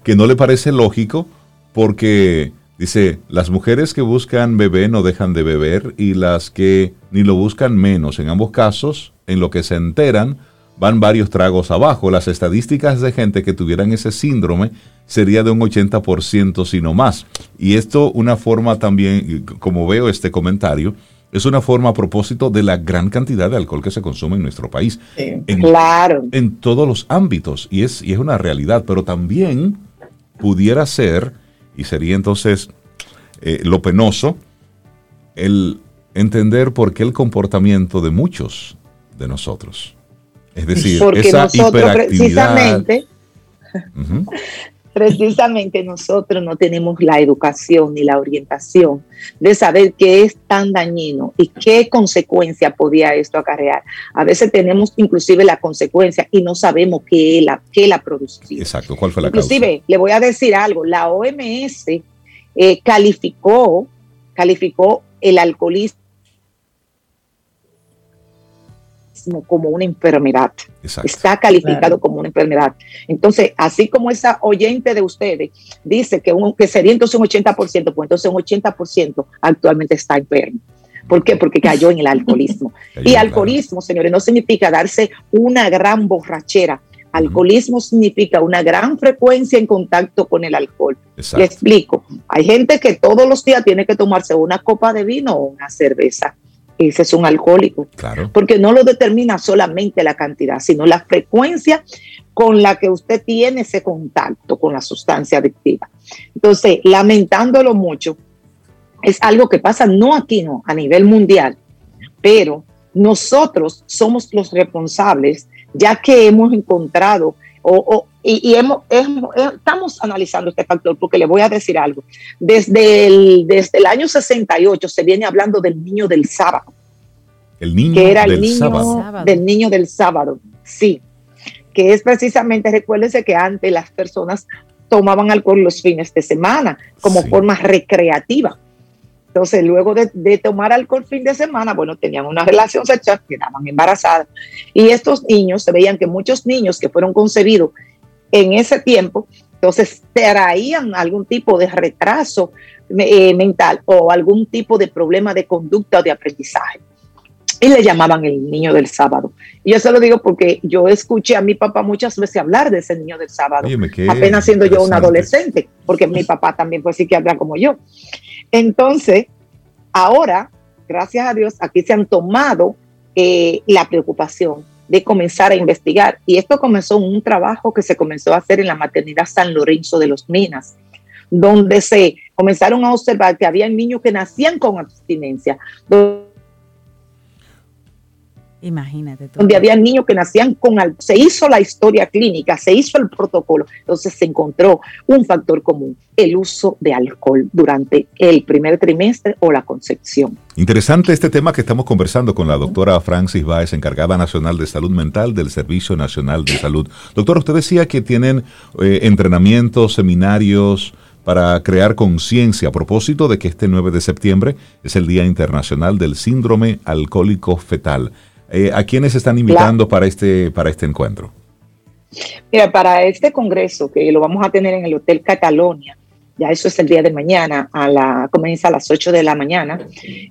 que no le parece lógico porque dice, las mujeres que buscan bebé no dejan de beber y las que ni lo buscan menos. En ambos casos, en lo que se enteran, van varios tragos abajo. Las estadísticas de gente que tuvieran ese síndrome sería de un 80% sino más. Y esto una forma también, como veo este comentario, es una forma a propósito de la gran cantidad de alcohol que se consume en nuestro país. en, claro. En todos los ámbitos. Y es, y es una realidad. Pero también pudiera ser, y sería entonces eh, lo penoso, el entender por qué el comportamiento de muchos de nosotros es decir, esa hiperactividad. Precisamente, precisamente nosotros no tenemos la educación ni la orientación de saber qué es tan dañino y qué consecuencia podía esto acarrear. A veces tenemos inclusive la consecuencia y no sabemos qué la, qué la producía. Exacto, ¿cuál fue la inclusive, le voy a decir algo, la OMS eh, calificó, calificó el alcoholismo como una enfermedad. Está calificado como una enfermedad. Entonces, así como esa oyente de ustedes dice que, un, que sería entonces un 80%, pues entonces un 80% actualmente está enfermo. ¿Por qué? Porque cayó en el alcoholismo. y alcoholismo, señores, no significa darse una gran borrachera. Alcoholismo significa una gran frecuencia en contacto con el alcohol. Le explico. Hay gente que todos los días tiene que tomarse una copa de vino o una cerveza ese es un alcohólico. Claro. Porque no lo determina solamente la cantidad, sino la frecuencia con la que usted tiene ese contacto con la sustancia adictiva. Entonces, lamentándolo mucho, es algo que pasa no aquí, no, a nivel mundial, pero nosotros somos los responsables, ya que hemos encontrado o, y, hemos, estamos analizando este factor porque le voy a decir algo. Desde el, desde el año 68 se viene hablando del niño del sábado. El niño que era el niño sábado. del niño del sábado, sí. Que es precisamente, recuérdense que antes las personas tomaban alcohol los fines de semana como forma recreativa. Entonces, luego de, tomar alcohol fin de semana, bueno, tenían una relación sexual, quedaban embarazadas. Y estos niños, se veían que muchos niños que fueron concebidos en ese tiempo, entonces traían algún tipo de retraso eh, mental o algún tipo de problema de conducta o de aprendizaje. Y le llamaban el niño del sábado. Y yo se lo digo porque yo escuché a mi papá muchas veces hablar de ese niño del sábado, apenas siendo yo un adolescente, porque mi papá también fue psiquiatra como yo. Entonces, ahora, gracias a Dios, aquí se han tomado eh, la preocupación de comenzar a investigar. Y esto comenzó un trabajo que se comenzó a hacer en la maternidad San Lorenzo de los Minas, donde se comenzaron a observar que había niños que nacían con abstinencia, Imagínate. Donde había niños que nacían con... Se hizo la historia clínica, se hizo el protocolo, entonces se encontró un factor común, el uso de alcohol durante el primer trimestre o la concepción. Interesante este tema que estamos conversando con la doctora Francis Baez, encargada nacional de salud mental del Servicio Nacional de Salud. Doctora, usted decía que tienen eh, entrenamientos, seminarios para crear conciencia a propósito de que este 9 de septiembre es el Día Internacional del Síndrome Alcohólico Fetal. Eh, ¿A quiénes están invitando para, este, para este encuentro? Mira, para este congreso que lo vamos a tener en el Hotel Catalonia, ya eso es el día de mañana, a la, comienza a las 8 de la mañana,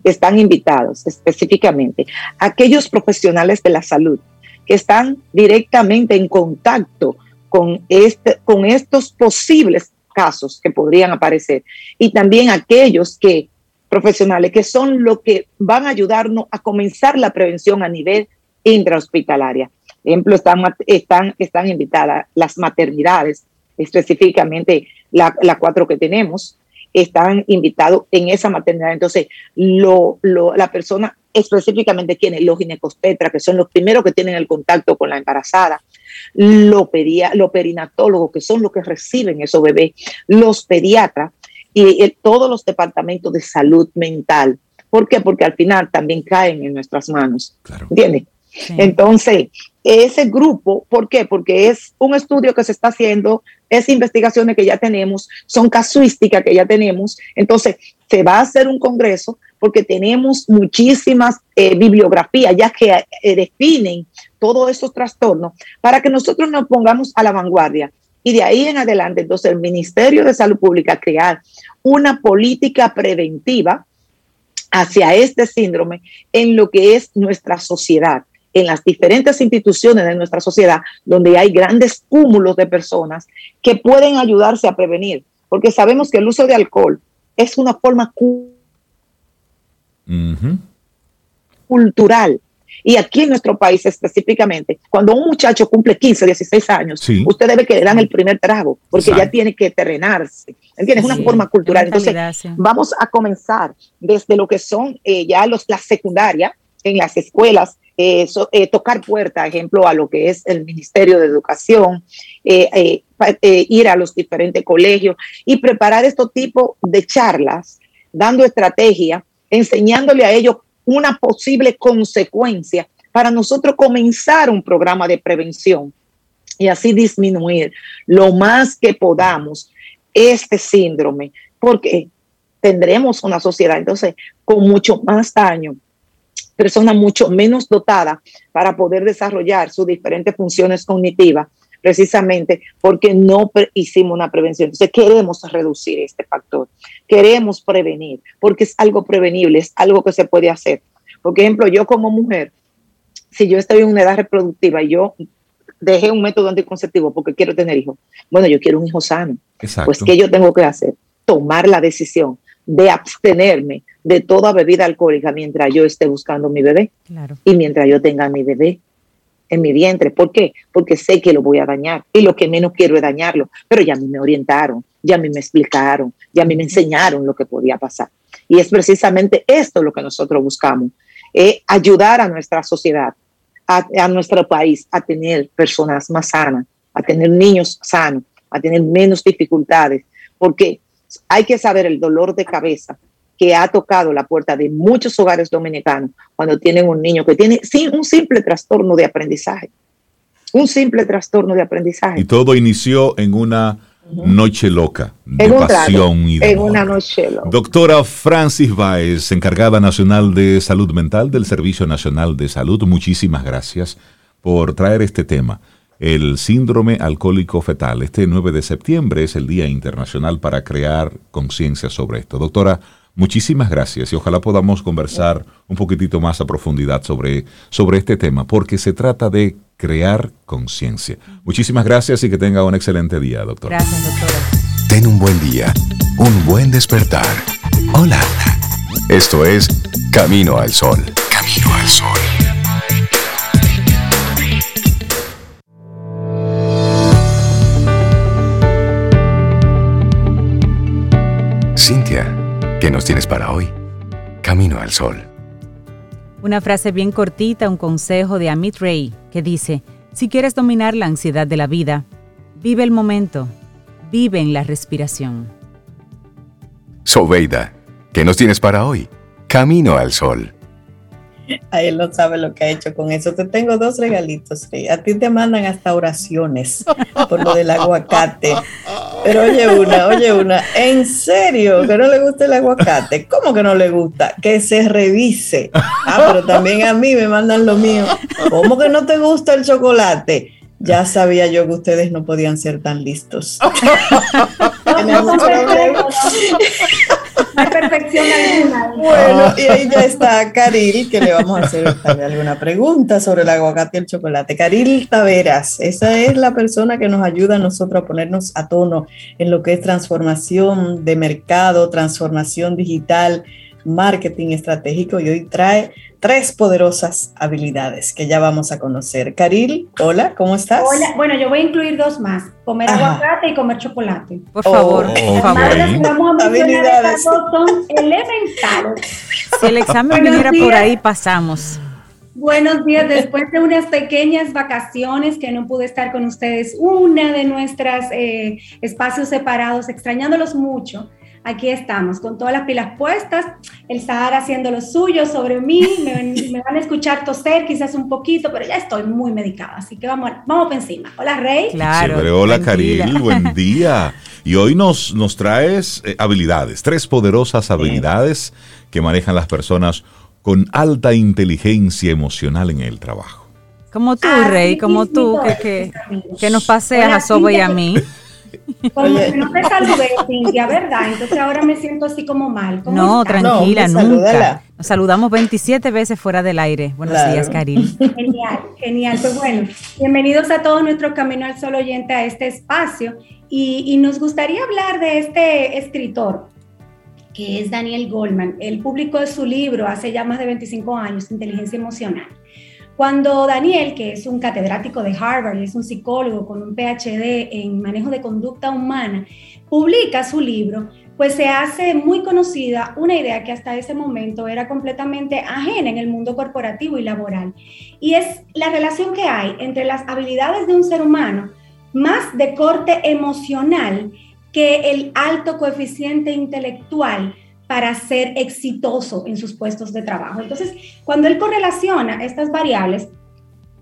están invitados específicamente aquellos profesionales de la salud que están directamente en contacto con, este, con estos posibles casos que podrían aparecer y también aquellos que profesionales que son los que van a ayudarnos a comenzar la prevención a nivel intrahospitalaria. Ejemplo, están, están, están invitadas las maternidades, específicamente las la cuatro que tenemos, están invitados en esa maternidad. Entonces, lo, la persona específicamente quienes, los ginecostetras, que son los primeros que tienen el contacto con la embarazada, los, los perinatólogos, que son los que reciben esos bebés, los pediatras y todos los departamentos de salud mental. ¿Por qué? Porque al final también caen en nuestras manos. ¿Entiendes? Entonces, ese grupo, ¿por qué? Porque es un estudio que se está haciendo, es investigaciones que ya tenemos, son casuísticas que ya tenemos. Entonces, se va a hacer un congreso porque tenemos muchísimas eh, bibliografías ya que eh, definen todos esos trastornos para que nosotros nos pongamos a la vanguardia. Y de ahí en adelante, entonces, el Ministerio de Salud Pública crear una política preventiva hacia este síndrome en lo que es nuestra sociedad en las diferentes instituciones de nuestra sociedad donde hay grandes cúmulos de personas que pueden ayudarse a prevenir, porque sabemos que el uso de alcohol es una forma cultural. Y aquí en nuestro país específicamente, cuando un muchacho cumple 15, 16 años, usted debe que le dan el primer trago, porque ya tiene que terrenarse. ¿Entiendes? Es una forma cultural. Entonces, vamos a comenzar desde lo que son eh, ya los, la secundaria en las escuelas, eh, eh, tocar puerta, ejemplo, a lo que es el Ministerio de Educación, eh, ir a los diferentes colegios y preparar este tipo de charlas, dando estrategia, enseñándole a ellos una posible consecuencia para nosotros comenzar un programa de prevención y así disminuir lo más que podamos este síndrome, porque tendremos una sociedad entonces con mucho más daño persona mucho menos dotada para poder desarrollar sus diferentes funciones cognitivas, precisamente porque no hicimos una prevención. Entonces queremos reducir este factor, queremos prevenir, porque es algo prevenible, es algo que se puede hacer. Por ejemplo, yo como mujer, si yo estoy en una edad reproductiva y yo dejé un método anticonceptivo porque quiero tener hijos, bueno, yo quiero un hijo sano. Pues, ¿qué yo tengo que hacer? Tomar la decisión de abstenerme de toda bebida alcohólica mientras yo esté buscando mi bebé y mientras yo tenga mi bebé en mi vientre. ¿Por qué? Porque sé que lo voy a dañar y lo que menos quiero es dañarlo. Pero ya a mí me orientaron, ya a mí me explicaron, ya a mí me enseñaron lo que podía pasar. Y es precisamente esto lo que nosotros buscamos, ayudar a nuestra sociedad, a, a nuestro país a tener personas más sanas, a tener niños sanos, a tener menos dificultades, porque hay que saber el dolor de cabeza que ha tocado la puerta de muchos hogares dominicanos cuando tienen un niño que tiene un simple trastorno de aprendizaje. Un simple trastorno de aprendizaje. Y todo inició en una noche loca de pasión y de En una noche loca. Doctora Francis Baez, encargada nacional de salud mental del Servicio Nacional de Salud, muchísimas gracias por traer este tema el síndrome alcohólico fetal. Este 9 de septiembre es el Día Internacional para crear conciencia sobre esto. Doctora, muchísimas gracias y ojalá podamos conversar un poquitito más a profundidad sobre, sobre este tema, porque se trata de crear conciencia. Muchísimas gracias y que tenga un excelente día, doctora. Gracias, doctora. Ten un buen día, un buen despertar. Hola. Esto es Camino al Sol. Camino al Sol. ¿Qué nos tienes para hoy? Camino al sol. Una frase bien cortita, un consejo de Amit Ray, que dice, si quieres dominar la ansiedad de la vida, vive el momento, vive en la respiración. Sobeida, ¿qué nos tienes para hoy? Camino al sol. A él no sabe lo que ha hecho con eso. Te tengo dos regalitos. A ti te mandan hasta oraciones por lo del aguacate. Pero oye una, oye una, ¿en serio que no le gusta el aguacate? ¿Cómo que no le gusta? Que se revise. Ah, pero también a mí me mandan lo mío. ¿Cómo que no te gusta el chocolate? Ya sabía yo que ustedes no podían ser tan listos. No hay perfección alguna. Bueno, y ahí ya está Caril, que le vamos a hacer alguna pregunta sobre el aguacate y el chocolate. Caril Taveras, esa es la persona que nos ayuda a nosotros a ponernos a tono en lo que es transformación de mercado, transformación digital, marketing estratégico y hoy trae tres poderosas habilidades que ya vamos a conocer. Caril, hola, ¿cómo estás? Hola, bueno, yo voy a incluir dos más, comer aguacate y comer chocolate. Por favor, oh, por favor. Vamos a. Dos son elementales. Si el examen viniera por ahí, pasamos. Buenos días. Después de unas pequeñas vacaciones que no pude estar con ustedes, una de nuestras eh, espacios separados, extrañándolos mucho, aquí estamos con todas las pilas puestas, el Sahara haciendo lo suyo sobre mí, me, van a escuchar toser quizás un poquito, pero ya estoy muy medicada, así que vamos, vamos por encima. Hola Rey. Claro. hola Karil, buen día. Y hoy nos, nos traes eh, habilidades, tres poderosas habilidades que manejan las personas con alta inteligencia emocional en el trabajo. Como tú, Rey, como tú, que, que, nos paseas a Sobo y a mí. Como que no te saludé, Cintia, ¿verdad? Entonces ahora me siento así como mal. no, tranquila, nunca. Nos saludamos 27 veces fuera del aire. Buenos días, Karim. Genial, genial. Pues bueno, bienvenidos a todos nuestro Camino al Sol oyente a este espacio. Y, y nos gustaría hablar de este escritor, que es Daniel Goldman. Él publicó su libro hace ya más de 25 años, Inteligencia Emocional. Cuando Daniel, que es un catedrático de Harvard es un psicólogo con un PhD en manejo de conducta humana, publica su libro, pues se hace muy conocida una idea que hasta ese momento era completamente ajena en el mundo corporativo y laboral. Y es la relación que hay entre las habilidades de un ser humano más de corte emocional que el alto coeficiente intelectual para ser exitoso en sus puestos de trabajo. Entonces, cuando él correlaciona estas variables,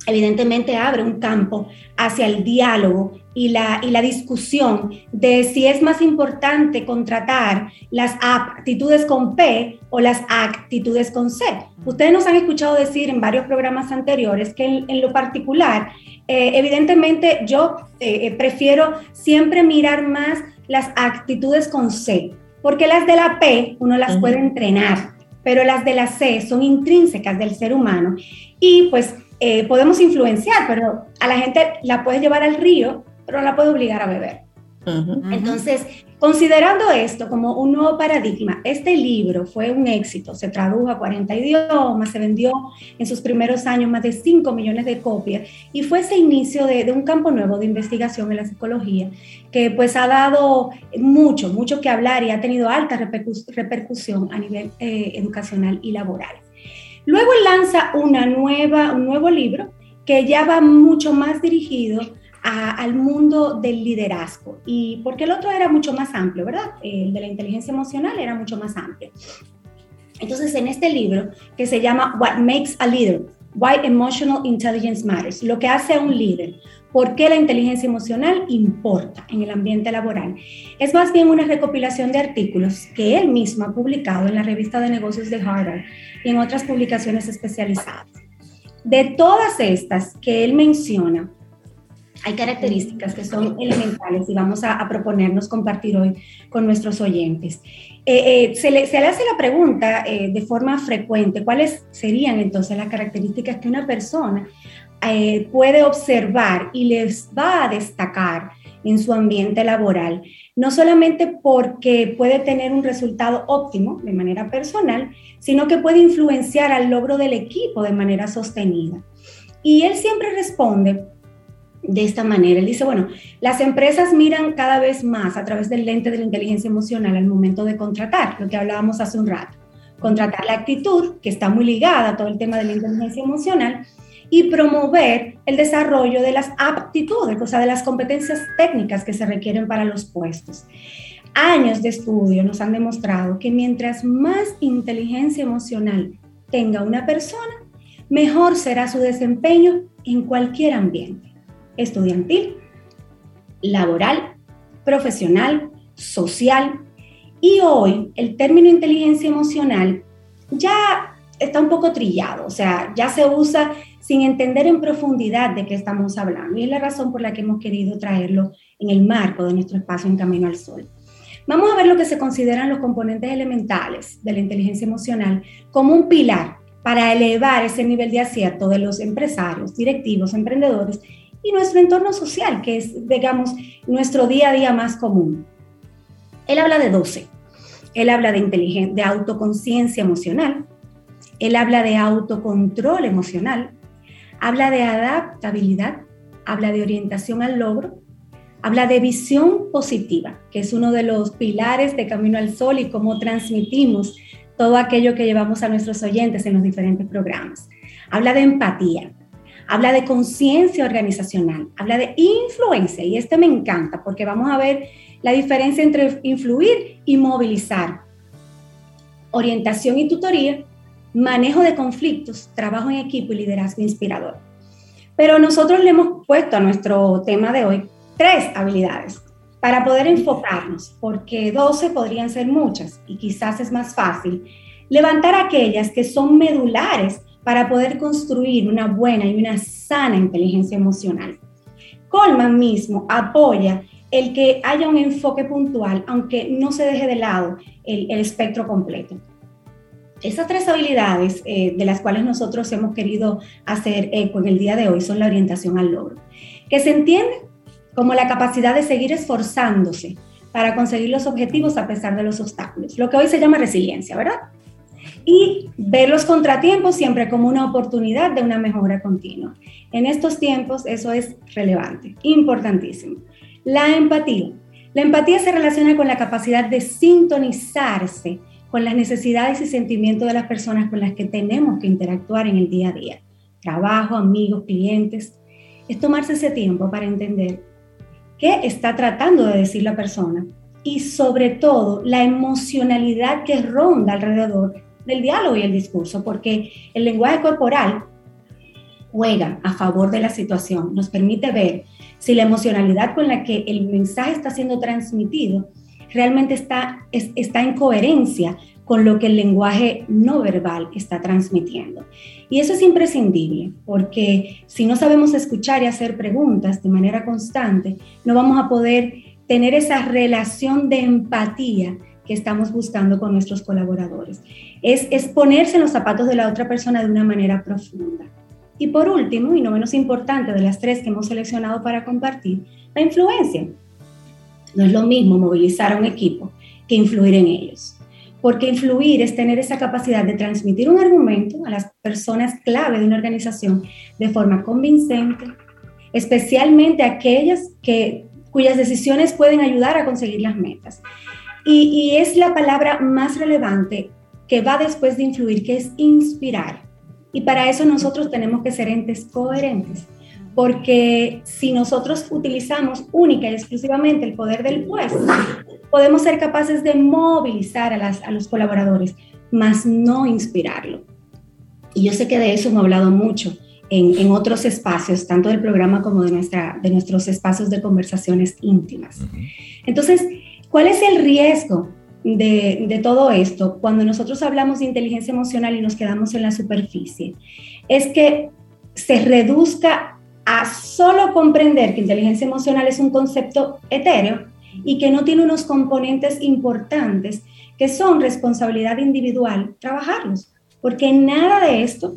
evidentemente abre un campo hacia el diálogo y la, y la discusión de si es más importante contratar las aptitudes con P o las actitudes con C. Ustedes nos han escuchado decir en varios programas anteriores que en, lo particular, eh, evidentemente yo eh, eh, prefiero siempre mirar más las actitudes con C, porque las de la P uno las puede entrenar, pero las de la C son intrínsecas del ser humano y pues eh, podemos influenciar, pero a la gente la puedes llevar al río, pero no la puede obligar a beber. Entonces, considerando esto como un nuevo paradigma, este libro fue un éxito, se tradujo a 40 idiomas, se vendió en sus primeros años más de 5 millones de copias y fue ese inicio de, un campo nuevo de investigación en la psicología que pues ha dado mucho, mucho que hablar y ha tenido alta repercusión a nivel eh, educacional y laboral. Luego lanza una nueva, un nuevo libro que ya va mucho más dirigido al mundo del liderazgo. Y porque el otro era mucho más amplio, ¿verdad? El de la inteligencia emocional era mucho más amplio. Entonces, en este libro que se llama What Makes a Leader, Why Emotional Intelligence Matters, lo que hace a un líder, por qué la inteligencia emocional importa en el ambiente laboral. Es más bien una recopilación de artículos que él mismo ha publicado en la revista de negocios de Harvard y en otras publicaciones especializadas. De todas estas que él menciona, hay características que son elementales y vamos a, proponernos compartir hoy con nuestros oyentes. Eh, eh, se, le, hace la pregunta eh, de forma frecuente, ¿cuáles serían entonces las características que una persona puede observar y les va a destacar en su ambiente laboral? No solamente porque puede tener un resultado óptimo de manera personal, sino que puede influenciar al logro del equipo de manera sostenida. Y él siempre responde de esta manera. Él dice, bueno, las empresas miran cada vez más a través del lente de la inteligencia emocional al momento de contratar, lo que hablábamos hace un rato. Contratar la actitud, que está muy ligada a todo el tema de la inteligencia emocional, y promover el desarrollo de las aptitudes, o sea, de las competencias técnicas que se requieren para los puestos. Años de estudio nos han demostrado que mientras más inteligencia emocional tenga una persona, mejor será su desempeño en cualquier ambiente estudiantil, laboral, profesional, social. Y hoy el término inteligencia emocional ya está un poco trillado, o sea, ya se usa sin entender en profundidad de qué estamos hablando. Y es la razón por la que hemos querido traerlo en el marco de nuestro espacio en Camino al Sol. Vamos a ver lo que se consideran los componentes elementales de la inteligencia emocional como un pilar para elevar ese nivel de acierto de los empresarios, directivos, emprendedores y nuestro entorno social, que es, digamos, nuestro día a día más común. Él habla de 12. él habla de, de autoconciencia emocional, él habla de autocontrol emocional, habla de adaptabilidad, habla de orientación al logro, habla de visión positiva, que es uno de los pilares de Camino al Sol y cómo transmitimos todo aquello que llevamos a nuestros oyentes en los diferentes programas. Habla de empatía, habla de conciencia organizacional, habla de influencia, y este me encanta porque vamos a ver la diferencia entre influir y movilizar. Orientación y tutoría, manejo de conflictos, trabajo en equipo y liderazgo inspirador. Pero nosotros le hemos puesto a nuestro tema de hoy tres habilidades para poder enfocarnos, porque 12 podrían ser muchas y quizás es más fácil levantar aquellas que son medulares para poder construir una buena y una sana inteligencia emocional. Coleman mismo apoya el que haya un enfoque puntual, aunque no se deje de lado el, espectro completo. Esas tres habilidades eh, de las cuales nosotros hemos querido hacer eco en el día de hoy son la orientación al logro, que se entiende como la capacidad de seguir esforzándose para conseguir los objetivos a pesar de los obstáculos, lo que hoy se llama resiliencia, ¿verdad? Y ver los contratiempos siempre como una oportunidad de una mejora continua. En estos tiempos eso es relevante, importantísimo. La empatía. La empatía se relaciona con la capacidad de sintonizarse con las necesidades y sentimientos de las personas con las que tenemos que interactuar en el día a día. Trabajo, amigos, clientes. Es tomarse ese tiempo para entender qué está tratando de decir la persona y sobre todo la emocionalidad que ronda alrededor del diálogo y el discurso, porque el lenguaje corporal juega a favor de la situación, nos permite ver si la emocionalidad con la que el mensaje está siendo transmitido realmente está, está en coherencia con lo que el lenguaje no verbal está transmitiendo. Y eso es imprescindible, porque si no sabemos escuchar y hacer preguntas de manera constante, no vamos a poder tener esa relación de empatía que estamos buscando con nuestros colaboradores. Es, es ponerse en los zapatos de la otra persona de una manera profunda. Y por último, y no menos importante de las tres que hemos seleccionado para compartir, la influencia. No es lo mismo movilizar a un equipo que influir en ellos, porque influir es tener esa capacidad de transmitir un argumento a las personas clave de una organización de forma convincente, especialmente aquellas que, cuyas decisiones pueden ayudar a conseguir las metas. Y, y es la palabra más relevante que va después de influir, que es inspirar. Y para eso nosotros tenemos que ser entes coherentes, porque si nosotros utilizamos única y exclusivamente el poder del juez, podemos ser capaces de movilizar a, las, a los colaboradores, más no inspirarlo. Y yo sé que de eso hemos hablado mucho en, en, otros espacios, tanto del programa como de, nuestra, de nuestros espacios de conversaciones íntimas. Entonces, ¿cuál es el riesgo de, todo esto, cuando nosotros hablamos de inteligencia emocional y nos quedamos en la superficie, es que se reduzca a solo comprender que inteligencia emocional es un concepto etéreo y que no tiene unos componentes importantes que son responsabilidad individual trabajarlos, porque nada de esto,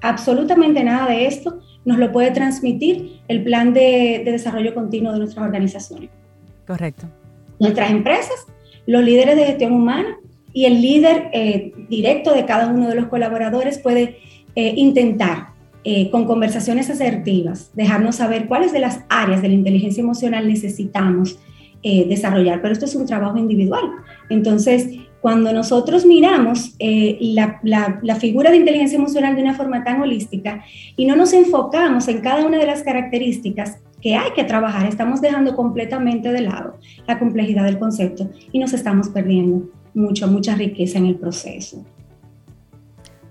absolutamente nada de esto, nos lo puede transmitir el plan de, de desarrollo continuo de nuestras organizaciones. Correcto. Nuestras empresas los líderes de gestión humana y el líder eh, directo de cada uno de los colaboradores puede eh, intentar eh, con conversaciones asertivas dejarnos saber cuáles de las áreas de la inteligencia emocional necesitamos desarrollar, pero esto es un trabajo individual. Entonces, cuando nosotros miramos la, la, figura de inteligencia emocional de una forma tan holística y no nos enfocamos en cada una de las características que hay que trabajar, estamos dejando completamente de lado la complejidad del concepto y nos estamos perdiendo mucho, mucha riqueza en el proceso.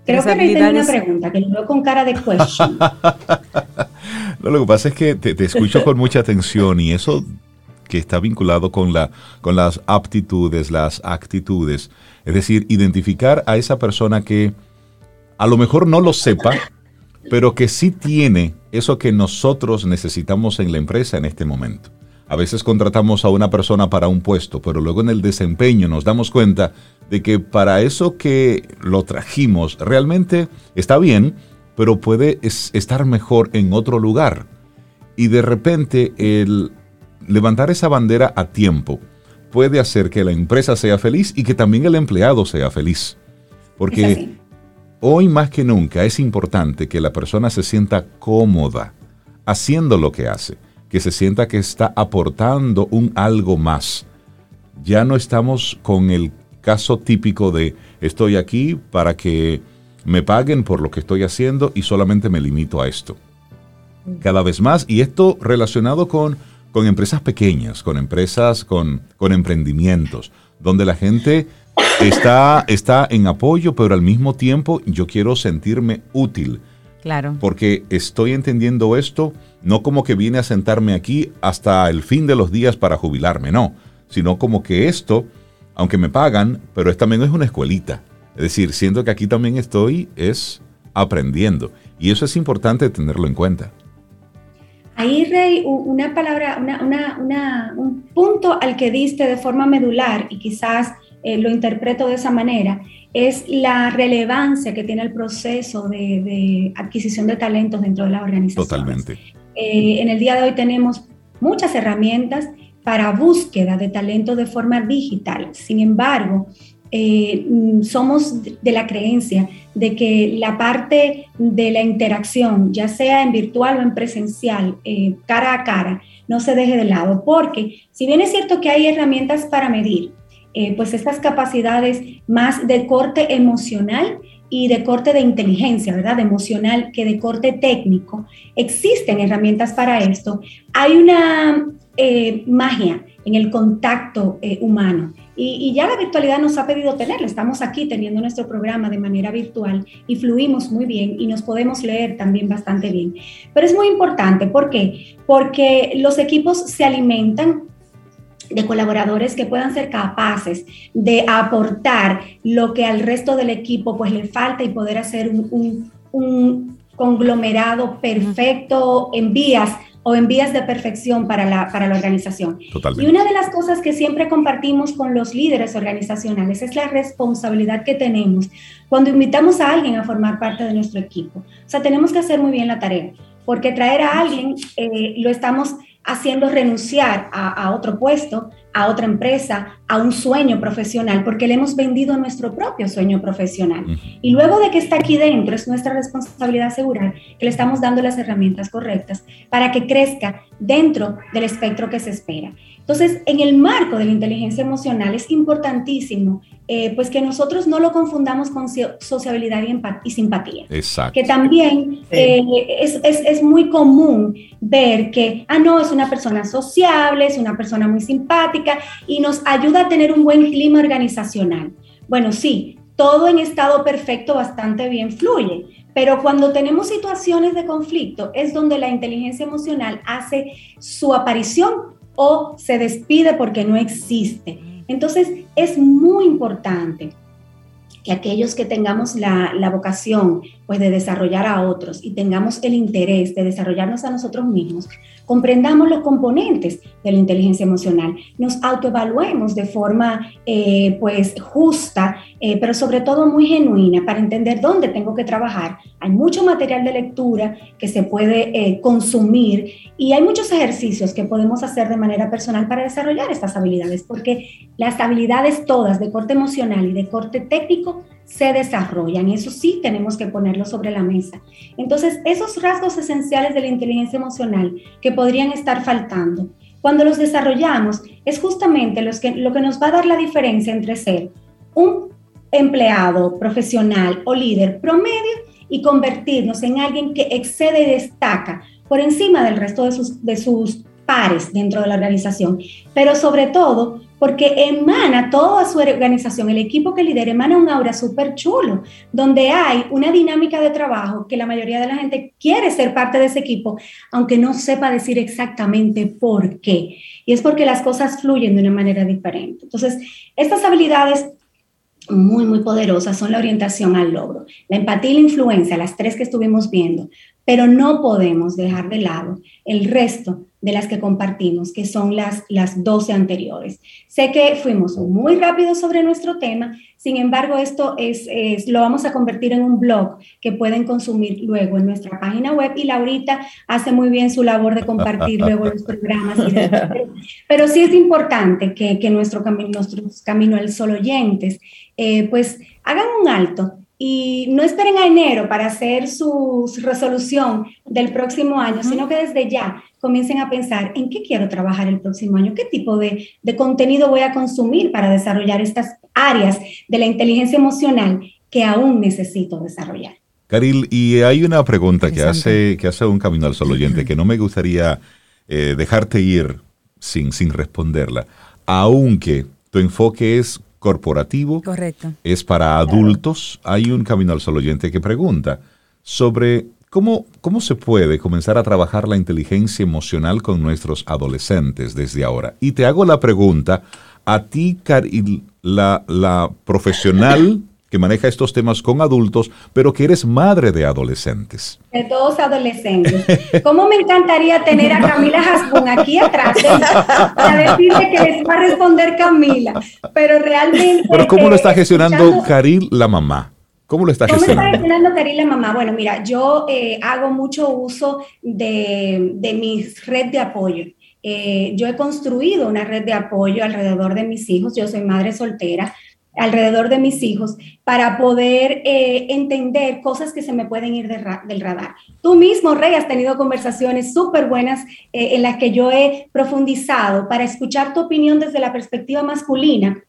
Creo que me una pregunta que lo veo con cara de question. no, lo que pasa es que te, escucho con mucha atención y eso que está vinculado con, la, con las aptitudes, las actitudes. Es decir, identificar a esa persona que a lo mejor no lo sepa, pero que sí tiene eso que nosotros necesitamos en la empresa en este momento. A veces contratamos a una persona para un puesto, pero luego en el desempeño nos damos cuenta de que para eso que lo trajimos realmente está bien, pero puede estar mejor en otro lugar. Y de repente el levantar esa bandera a tiempo puede hacer que la empresa sea feliz y que también el empleado sea feliz. Porque hoy más que nunca es importante que la persona se sienta cómoda haciendo lo que hace, que se sienta que está aportando un algo más. Ya no estamos con el caso típico de estoy aquí para que me paguen por lo que estoy haciendo y solamente me limito a esto. Cada vez más, y esto relacionado con, con empresas pequeñas, con empresas, con, con emprendimientos, donde la gente está, está en apoyo, pero al mismo tiempo yo quiero sentirme útil. Claro. Porque estoy entendiendo esto no como que vine a sentarme aquí hasta el fin de los días para jubilarme, no, sino como que esto, aunque me pagan, pero es, también es una escuelita. Es decir, siento que aquí también estoy es aprendiendo. Y eso es importante tenerlo en cuenta. Ahí, Rey, una palabra, un punto al que diste de forma medular y quizás eh, lo interpreto de esa manera, es la relevancia que tiene el proceso de, adquisición de talentos dentro de la organización. Totalmente. Eh, en el día de hoy tenemos muchas herramientas para búsqueda de talento de forma digital. Sin embargo, eh, somos de la creencia de que la parte de la interacción, ya sea en virtual o en presencial, eh, cara a cara, no se deje de lado, porque si bien es cierto que hay herramientas para medir, eh, pues estas capacidades más de corte emocional y de corte de inteligencia, ¿verdad? emocional que de corte técnico, existen herramientas para esto. Hay una magia en el contacto humano. Y, ya la virtualidad nos ha pedido tenerla. Estamos aquí teniendo nuestro programa de manera virtual y fluimos muy bien y nos podemos leer también bastante bien. Pero es muy importante, ¿por qué? Porque los equipos se alimentan de colaboradores que puedan ser capaces de aportar lo que al resto del equipo pues le falta y poder hacer un, un conglomerado perfecto en vías o en vías de perfección para la, para la organización. Y una de las cosas que siempre compartimos con los líderes organizacionales es la responsabilidad que tenemos cuando invitamos a alguien a formar parte de nuestro equipo. O sea, tenemos que hacer muy bien la tarea, porque traer a alguien eh, lo estamos haciendo renunciar a, otro puesto, a otra empresa, a un sueño profesional, porque le hemos vendido nuestro propio sueño profesional. Y luego de que está aquí dentro, es nuestra responsabilidad asegurar que le estamos dando las herramientas correctas para que crezca dentro del espectro que se espera. Entonces, en el marco de la inteligencia emocional es importantísimo eh, pues que nosotros no lo confundamos con sociabilidad y, simpatía. Exacto. Que también eh, es, es, es, muy común ver que, ah, no, es una persona sociable, es una persona muy simpática y nos ayuda a tener un buen clima organizacional. Bueno, sí, todo en estado perfecto bastante bien fluye, pero cuando tenemos situaciones de conflicto es donde la inteligencia emocional hace su aparición o se despide porque no existe. Entonces, es muy importante que aquellos que tengamos la, vocación pues de desarrollar a otros y tengamos el interés de desarrollarnos a nosotros mismos, comprendamos los componentes de la inteligencia emocional, nos autoevaluemos de forma eh, pues justa, eh, pero sobre todo muy genuina para entender dónde tengo que trabajar. Hay mucho material de lectura que se puede eh, consumir y hay muchos ejercicios que podemos hacer de manera personal para desarrollar estas habilidades, porque las habilidades todas de corte emocional y de corte técnico se desarrollan. Eso sí tenemos que ponerlo sobre la mesa. Entonces, esos rasgos esenciales de la inteligencia emocional que podrían estar faltando, cuando los desarrollamos, es justamente los que, lo que nos va a dar la diferencia entre ser un empleado profesional o líder promedio y convertirnos en alguien que excede y destaca por encima del resto de sus, de sus pares dentro de la organización, pero sobre todo porque emana toda su organización, el equipo que lidera, emana un aura súper chulo, donde hay una dinámica de trabajo que la mayoría de la gente quiere ser parte de ese equipo, aunque no sepa decir exactamente por qué. Y es porque las cosas fluyen de una manera diferente. Entonces, estas habilidades muy, muy poderosas son la orientación al logro, la empatía y la influencia, las tres que estuvimos viendo, pero no podemos dejar de lado el resto de las que compartimos, que son las, las 12 anteriores. Sé que fuimos muy rápidos sobre nuestro tema, sin embargo, esto es, lo vamos a convertir en un blog que pueden consumir luego en nuestra página web y Laurita hace muy bien su labor de compartir luego los programas. pero, sí es importante que, que nuestro camino, nuestros Camino al Sol oyentes, eh, pues hagan un alto y no esperen a enero para hacer su, resolución del próximo año, sino que desde ya comiencen a pensar en qué quiero trabajar el próximo año, qué tipo de, contenido voy a consumir para desarrollar estas áreas de la inteligencia emocional que aún necesito desarrollar. Caril, y hay una pregunta que hace, que hace un camino al solo oyente que no me gustaría eh, dejarte ir sin, sin responderla, aunque tu enfoque es corporativo. Correcto. Es para adultos. Hay un camino al solo oyente que pregunta sobre cómo, cómo se puede comenzar a trabajar la inteligencia emocional con nuestros adolescentes desde ahora. Y te hago la pregunta, a ti, la, la profesional que maneja estos temas con adultos, pero que eres madre de adolescentes. De todos adolescentes. ¿Cómo me encantaría tener a Camila Hasbun aquí atrás para decirle que les va a responder Camila? Pero realmente... Pero ¿cómo lo está gestionando Karil, la mamá? ¿Cómo lo está gestionando? ¿Cómo está gestionando Karil, la mamá? Bueno, mira, yo eh, hago mucho uso de, de mi red de apoyo. Eh, yo he construido una red de apoyo alrededor de mis hijos. Yo soy madre soltera alrededor de mis hijos para poder eh, entender cosas que se me pueden ir del radar. Tú mismo, Rey, has tenido conversaciones súper buenas eh, en las que yo he profundizado para escuchar tu opinión desde la perspectiva masculina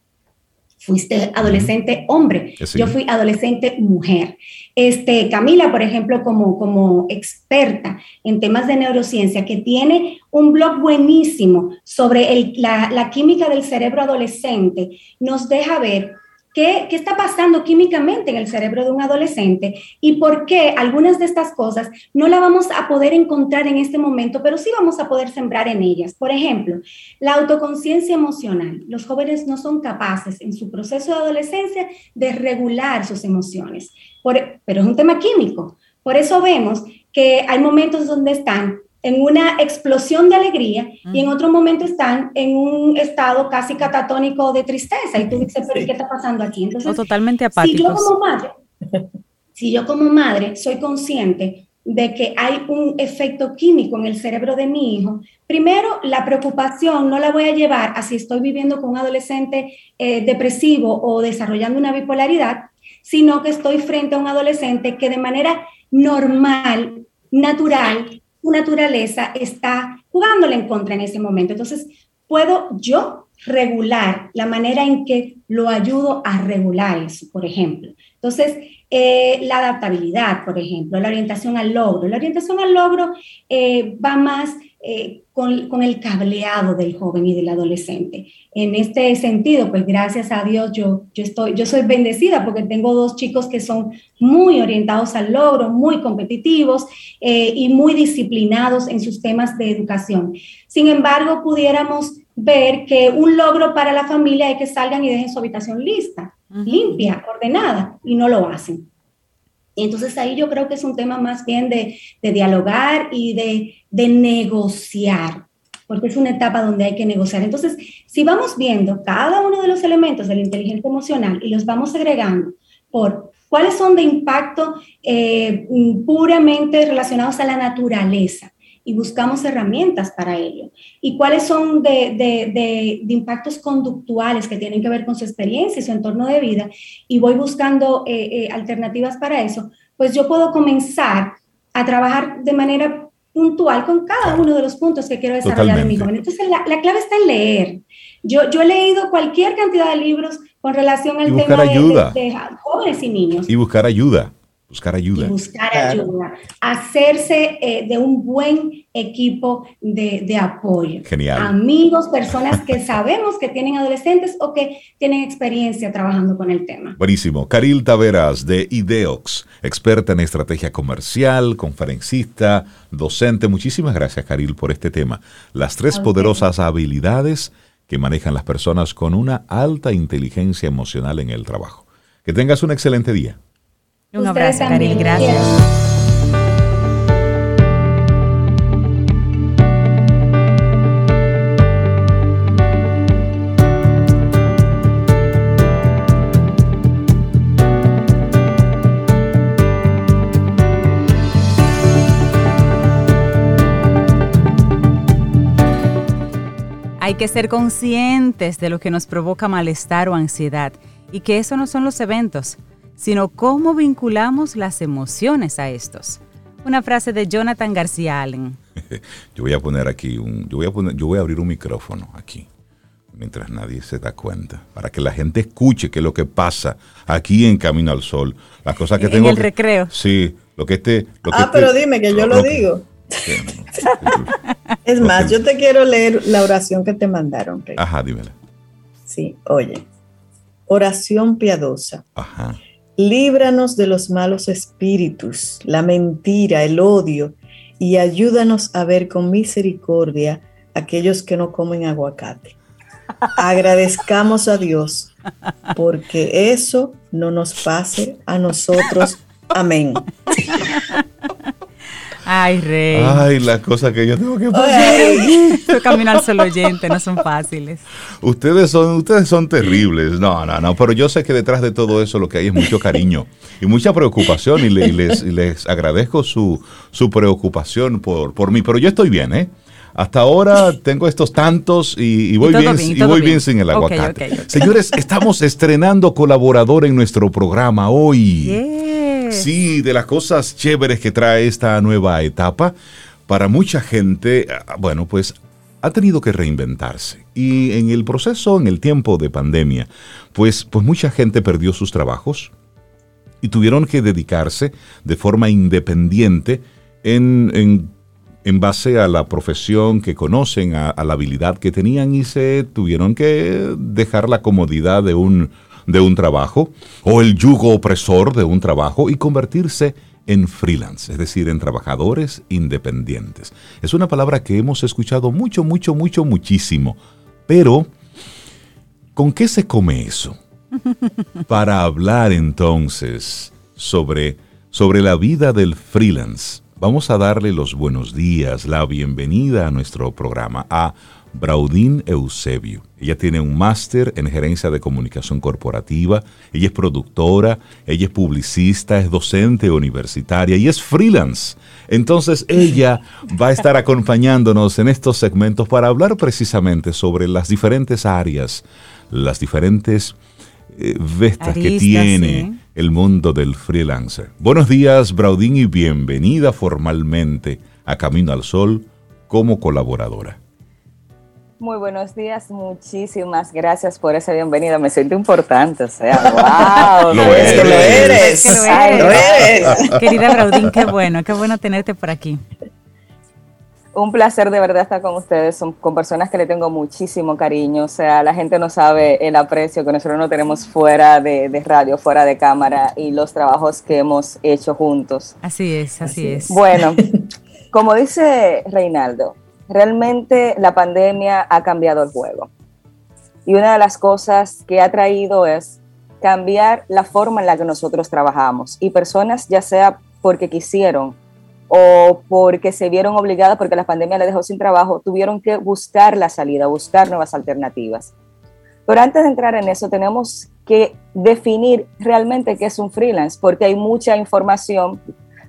fuiste adolescente hombre, yo fui adolescente mujer. Este, Camila, por ejemplo, como, como experta en temas de neurociencia, que tiene un blog buenísimo sobre la, la química del cerebro adolescente, nos deja ver ¿Qué, está pasando químicamente en el cerebro de un adolescente y por qué algunas de estas cosas no la vamos a poder encontrar en este momento, pero sí vamos a poder sembrar en ellas. Por ejemplo, la autoconciencia emocional. Los jóvenes no son capaces en su proceso de adolescencia de regular sus emociones, pero es un tema químico. Por eso vemos que hay momentos donde están en una explosión de alegría y en otro momento están en un estado casi catatónico de tristeza. Y tú dices, pero ¿qué está pasando aquí? Entonces, totalmente apáticos. Si yo como madre, si yo como madre soy consciente de que hay un efecto químico en el cerebro de mi hijo, primero la preocupación no la voy a llevar a si estoy viviendo con un adolescente eh, depresivo o desarrollando una bipolaridad, sino que estoy frente a un adolescente que de manera normal, natural, su naturaleza está jugándole en contra en ese momento. Entonces, puedo yo regular la manera en que lo ayudo a regular eso, por ejemplo. Entonces, eh, la adaptabilidad, por ejemplo, la orientación al logro. La orientación al logro eh, va más eh, con, el cableado del joven y del adolescente. En este sentido, pues gracias a Dios yo, yo, estoy, yo soy bendecida porque tengo dos chicos que son muy orientados al logro, muy competitivos y muy disciplinados en sus temas de educación. Sin embargo, pudiéramos ver que un logro para la familia es que salgan y dejen su habitación lista, limpia, ordenada, y no lo hacen. Entonces ahí yo creo que es un tema más bien de, dialogar y de, de, negociar, porque es una etapa donde hay que negociar. Entonces, si vamos viendo cada uno de los elementos de la inteligencia emocional y los vamos agregando por cuáles son de impacto eh, puramente relacionados a la naturaleza, y buscamos herramientas para ello. ¿Y cuáles son de, de, impactos conductuales que tienen que ver con su experiencia y su entorno de vida? Y voy buscando eh, eh, alternativas para eso, pues yo puedo comenzar a trabajar de manera puntual con cada uno de los puntos que quiero desarrollar en mi joven. Entonces, la, la, clave está en leer. Yo, yo he leído cualquier cantidad de libros con relación al tema de jóvenes y niños. Y buscar ayuda. Buscar ayuda. buscar ayuda. Hacerse eh, de un buen equipo de, apoyo. Genial. Amigos, personas que sabemos que tienen adolescentes o que tienen experiencia trabajando con el tema. Buenísimo. Caril Taveras de IDEOX, experta en estrategia comercial, conferencista, docente. Muchísimas gracias, Caril, por este tema. Las tres poderosas habilidades que manejan las personas con una alta inteligencia emocional en el trabajo. Que tengas un excelente día. Un abrazo, también. Gracias. Hay que ser conscientes de lo que nos provoca malestar o ansiedad y que eso no son los eventos, sino cómo vinculamos las emociones a estos. Una frase de Jonathan García Allen. Yo voy a poner aquí un, yo voy a poner, yo voy a abrir un micrófono aquí mientras nadie se da cuenta, para que la gente escuche qué es lo que pasa aquí en Camino al Sol. Las cosas que tengo. En el recreo. Sí, lo que este. ah, este pero dime que yo lo, digo. es más, yo te quiero leer la oración que te mandaron. Ajá, dímela. Sí, oye. Oración piadosa. Ajá. Líbranos de los malos espíritus, la mentira, el odio, y ayúdanos a ver con misericordia aquellos que no comen aguacate. Agradezcamos a Dios porque eso no nos pase a nosotros. Amén. Ay, rey. Ay, las cosas que yo tengo que pasar. Caminar solo oyente no son fáciles. Ustedes son, ustedes son terribles. No, no, no. Pero yo sé que detrás de todo eso lo que hay es mucho cariño y mucha preocupación. Y, les, les, agradezco su, su preocupación por, por mí. Pero yo estoy bien, ¿eh? Hasta ahora tengo estos tantos y, voy, bien, y voy bien. sin el aguacate. Señores, estamos estrenando colaborador en nuestro programa hoy. Sí, de las cosas chéveres que trae esta nueva etapa. Para mucha gente, ah, bueno, pues ha tenido que reinventarse. Y en el proceso, en el tiempo de pandemia, pues, pues mucha gente perdió sus trabajos y tuvieron que dedicarse de forma independiente en, en, base a la profesión que conocen, a la habilidad que tenían y se tuvieron que dejar la comodidad de un de un trabajo o el yugo opresor de un trabajo y convertirse en freelance, es decir, en trabajadores independientes. Es una palabra que hemos escuchado mucho, mucho, mucho, muchísimo. Pero, ¿con qué se come eso? Para hablar entonces sobre, sobre la vida del freelance, vamos a darle los buenos días, la bienvenida a nuestro programa a Braudín Eusebio. Ella tiene un máster en gerencia de comunicación corporativa, ella es productora, ella es publicista, es docente universitaria y es freelance. Entonces ella va a estar acompañándonos en estos segmentos para hablar precisamente sobre las diferentes áreas, las diferentes eh, vestas que tiene el mundo del freelancer. Buenos días, Braudín, y bienvenida formalmente a Camino al Sol como colaboradora. Muy buenos días, muchísimas gracias por esa bienvenida. Me siento importante, o sea, wow. lo, eres. Que lo eres. lo eres. Querida Raudín, qué bueno, qué bueno tenerte por aquí. Un placer de verdad estar con ustedes, son con personas que le tengo muchísimo cariño, o sea, la gente no sabe el aprecio que nosotros no tenemos fuera de, de radio, fuera de cámara y los trabajos que hemos hecho juntos. Así es, así, es. Bueno, como dice Reinaldo, realmente la pandemia ha cambiado el juego. Y una de las cosas que ha traído es cambiar la forma en la que nosotros trabajamos. Y personas, ya sea porque quisieron o porque se vieron obligadas porque la pandemia les dejó sin trabajo, tuvieron que buscar la salida, buscar nuevas alternativas. Pero antes de entrar en eso, tenemos que definir realmente qué es un freelance, porque hay mucha información,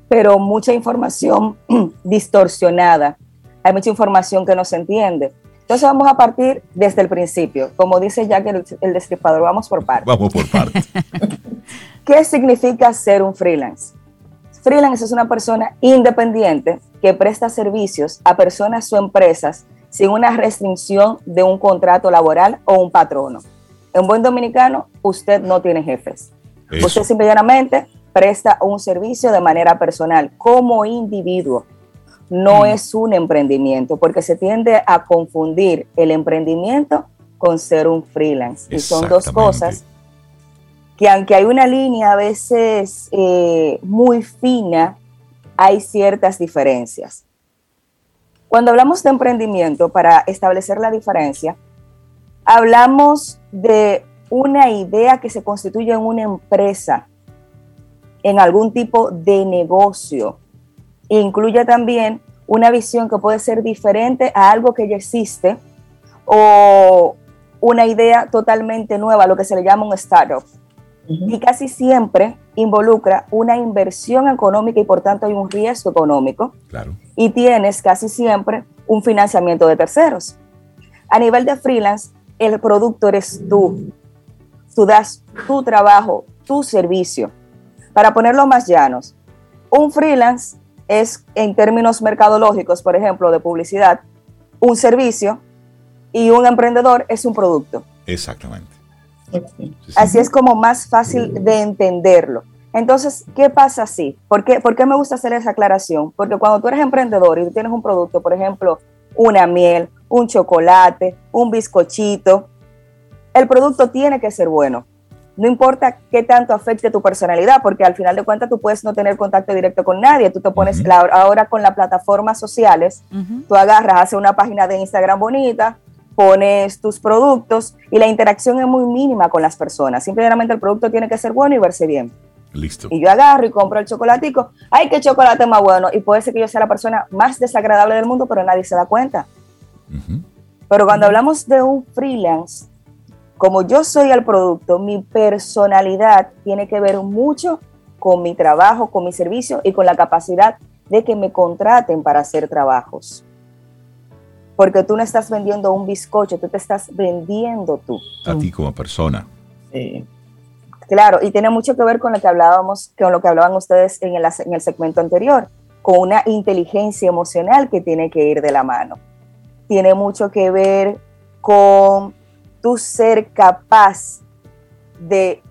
pero mucha información distorsionada hay mucha información que no se entiende. Entonces vamos a partir desde el principio. Como dice Jack el, el destripador, vamos por partes. Vamos por partes. ¿Qué significa ser un freelance? Freelance es una persona independiente que presta servicios a personas o empresas sin una restricción de un contrato laboral o un patrono. En buen dominicano, usted no tiene jefes. Usted simplemente presta un servicio de manera personal como individuo no mm. es un emprendimiento, porque se tiende a confundir el emprendimiento con ser un freelance. Y son dos cosas que aunque hay una línea a veces eh, muy fina, hay ciertas diferencias. Cuando hablamos de emprendimiento, para establecer la diferencia, hablamos de una idea que se constituye en una empresa, en algún tipo de negocio, incluye también una visión que puede ser diferente a algo que ya existe o una idea totalmente nueva, lo que se le llama un startup. Y casi siempre involucra una inversión económica y por tanto hay un riesgo económico. Claro. Y tienes casi siempre un financiamiento de terceros. A nivel de freelance, el producto eres tú. Tú das tu trabajo, tu servicio. Para ponerlo más llanos, un freelance es, en términos mercadológicos, por ejemplo, de publicidad, un servicio y un emprendedor es un producto. Exactamente. Así es como más fácil de entenderlo. Entonces, ¿qué pasa así? ¿Por qué, ¿Por qué me gusta hacer esa aclaración? Porque cuando tú eres emprendedor y tú tienes un producto, por ejemplo, una miel, un chocolate, un bizcochito, el producto tiene que ser bueno. No importa qué tanto afecte tu personalidad, porque al final de cuentas tú puedes no tener contacto directo con nadie. Tú te pones ahora con las plataformas sociales, tú agarras, haces una página de Instagram bonita, pones tus productos y la interacción es muy mínima con las personas. Simplemente el producto tiene que ser bueno y verse bien. Listo. Y yo agarro y compro el chocolatico. ¡Ay, qué chocolate más bueno! Y puede ser que yo sea la persona más desagradable del mundo, pero nadie se da cuenta. Pero cuando hablamos de un freelance, como yo soy el producto, mi personalidad tiene que ver mucho con mi trabajo, con mi servicio y con la capacidad de que me contraten para hacer trabajos. Porque tú no estás vendiendo un bizcocho, tú te estás vendiendo tú. A ti como persona. Sí. Claro, y tiene mucho que ver con lo que hablábamos, con lo que hablaban ustedes en el, en el segmento anterior, con una inteligencia emocional que tiene que ir de la mano. Tiene mucho que ver con tú ser capaz de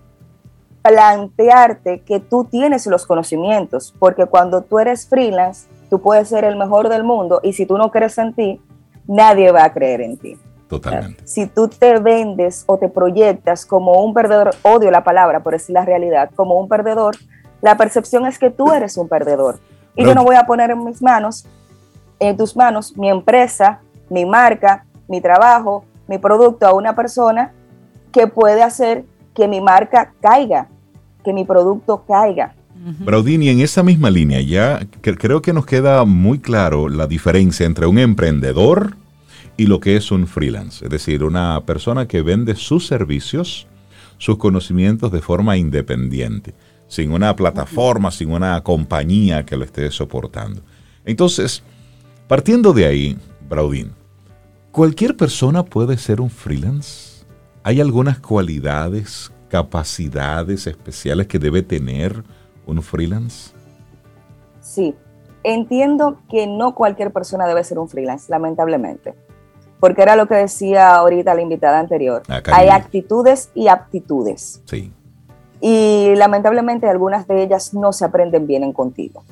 plantearte que tú tienes los conocimientos, porque cuando tú eres freelance, tú puedes ser el mejor del mundo y si tú no crees en ti, nadie va a creer en ti. Totalmente. Si tú te vendes o te proyectas como un perdedor, odio la palabra, pero es la realidad, como un perdedor, la percepción es que tú eres un perdedor. Y yo no voy a poner en mis manos, en tus manos, mi empresa, mi marca, mi trabajo, mi producto a una persona que puede hacer que mi marca caiga, que mi producto caiga. Braudini, en esa misma línea, ya creo que nos queda muy claro la diferencia entre un emprendedor y lo que es un freelance, es decir, una persona que vende sus servicios, sus conocimientos de forma independiente, sin una plataforma, sin una compañía que lo esté soportando. Entonces, partiendo de ahí, Braudín, ¿Cualquier persona puede ser un freelance? ¿Hay algunas cualidades, capacidades especiales que debe tener un freelance? Sí, entiendo que no cualquier persona debe ser un freelance, lamentablemente. Porque era lo que decía ahorita la invitada anterior. Hay actitudes y aptitudes. Sí. Y lamentablemente algunas de ellas no se aprenden bien en contigo.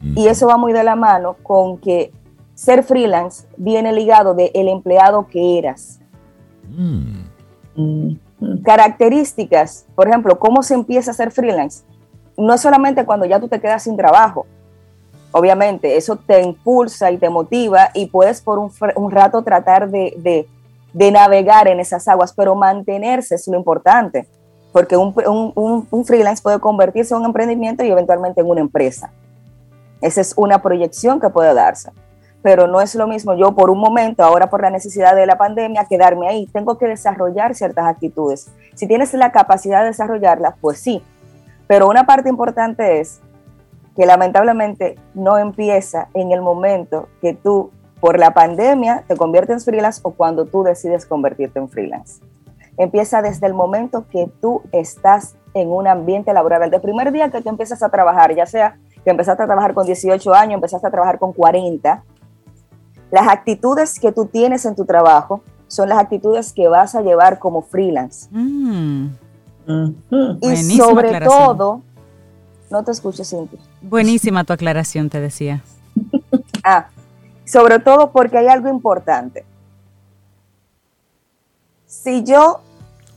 Y eso va muy de la mano con que ser freelance viene ligado de el empleado que eras. Mm. Características, por ejemplo, ¿cómo se empieza a ser freelance? No solamente cuando ya tú te quedas sin trabajo. Obviamente, eso te impulsa y te motiva y puedes por un, rato tratar de, navegar en esas aguas, pero mantenerse es lo importante, porque un, un freelance puede convertirse en un emprendimiento y eventualmente en una empresa. Esa es una proyección que puede darse pero no es lo mismo yo por un momento, ahora por la necesidad de la pandemia, quedarme ahí. Tengo que desarrollar ciertas actitudes. Si tienes la capacidad de desarrollarlas, pues sí. Pero una parte importante es que lamentablemente no empieza en el momento que tú, por la pandemia, te conviertes en freelance o cuando tú decides convertirte en freelance. Empieza desde el momento que tú estás en un ambiente laboral. El primer día que tú empiezas a trabajar, ya sea que empezaste a trabajar con 18 años, empezaste a trabajar con 40, las actitudes que tú tienes en tu trabajo son las actitudes que vas a llevar como freelance. Mm. Y sobre todo, no te escuches, Cintia. Buenísima tu aclaración, te decía. ah, sobre todo porque hay algo importante. Si yo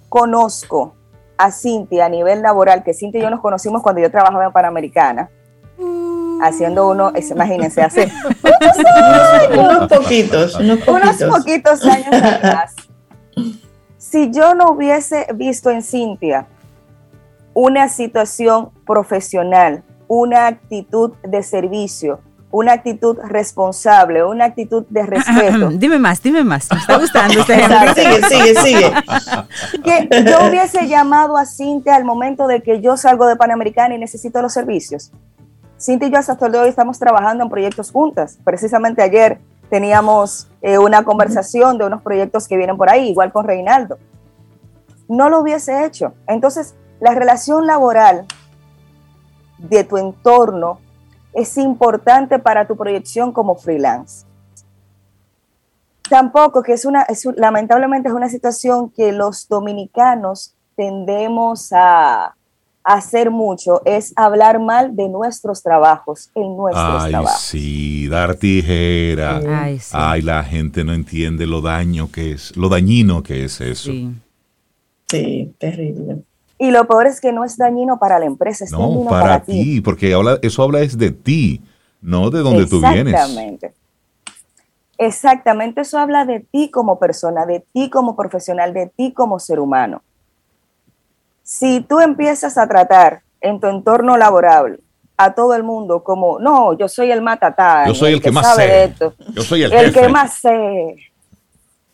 conozco a Cintia a nivel laboral, que Cintia y yo nos conocimos cuando yo trabajaba en Panamericana, haciendo uno, imagínense, hace unos poquitos, unos poquitos. años atrás. Si yo no hubiese visto en Cintia una situación profesional, una actitud de servicio, una actitud responsable, una actitud de respeto. dime más, dime más. Me está gustando este Sigue, sigue, sigue. Que yo hubiese llamado a Cintia al momento de que yo salgo de Panamericana y necesito los servicios. Cintia y yo hasta el día de hoy estamos trabajando en proyectos juntas. Precisamente ayer teníamos eh, una conversación de unos proyectos que vienen por ahí, igual con Reinaldo. No lo hubiese hecho. Entonces, la relación laboral de tu entorno es importante para tu proyección como freelance. Tampoco, que es una, lamentablemente es una situación que los dominicanos tendemos a, hacer mucho, es hablar mal de nuestros trabajos en nuestros Ay, trabajos. sí, dar tijera. Ay, sí. Ay, la gente no entiende lo daño que es, lo dañino que es eso. Sí. Sí, terrible. Y lo peor es que no es dañino para la empresa, es No, dañino para, para, ti, porque habla, eso habla es de ti, no de donde tú vienes. Exactamente. Exactamente, eso habla de ti como persona, de ti como profesional, de ti como ser humano. Si tú empiezas a tratar en tu entorno laboral a todo el mundo como, no, yo soy el matatán, Yo soy el, que, más sabe de sé. esto, Yo soy el, el jefe. que más sé.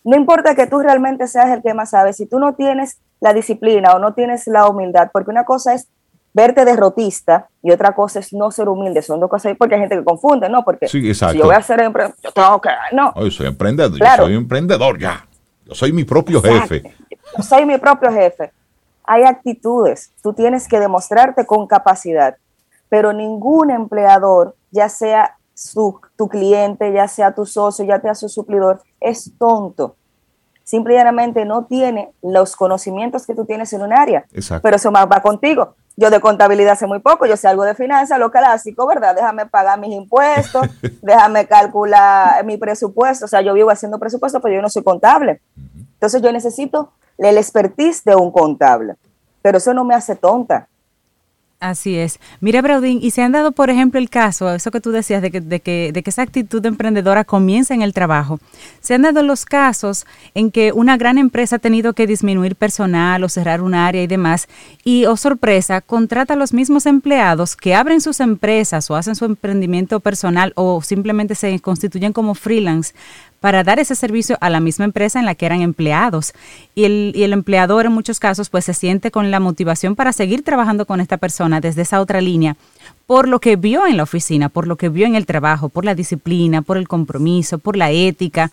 No importa que tú realmente seas el que más sabe, si tú no tienes la disciplina o no tienes la humildad, porque una cosa es verte derrotista y otra cosa es no ser humilde, son dos cosas, porque hay gente que confunde, ¿no? Porque Sí, si yo voy a ser emprendedor, yo tengo que, no, Ay, soy emprendedor, Claro. yo soy emprendedor ya. Yo soy mi propio Exacto. jefe. Yo soy mi propio jefe. Hay actitudes, tú tienes que demostrarte con capacidad, pero ningún empleador, ya sea su, tu cliente, ya sea tu socio, ya sea su suplidor, es tonto. Simple y llanamente no tiene los conocimientos que tú tienes en un área, Exacto. pero eso más va contigo. Yo de contabilidad sé muy poco, yo sé algo de finanzas, lo clásico, ¿verdad? Déjame pagar mis impuestos, déjame calcular mi presupuesto. O sea, yo vivo haciendo presupuesto, pero yo no soy contable. Entonces yo necesito el expertise de un contable, pero eso no me hace tonta. Así es. Mira, Braudín, y se han dado, por ejemplo, el caso, eso que tú decías, de que, de que, de que esa actitud emprendedora comienza en el trabajo. Se han dado los casos en que una gran empresa ha tenido que disminuir personal o cerrar un área y demás, y, oh sorpresa, contrata a los mismos empleados que abren sus empresas o hacen su emprendimiento personal o simplemente se constituyen como freelance para dar ese servicio a la misma empresa en la que eran empleados. Y el, y el empleador en muchos casos pues se siente con la motivación para seguir trabajando con esta persona desde esa otra línea, por lo que vio en la oficina, por lo que vio en el trabajo, por la disciplina, por el compromiso, por la ética,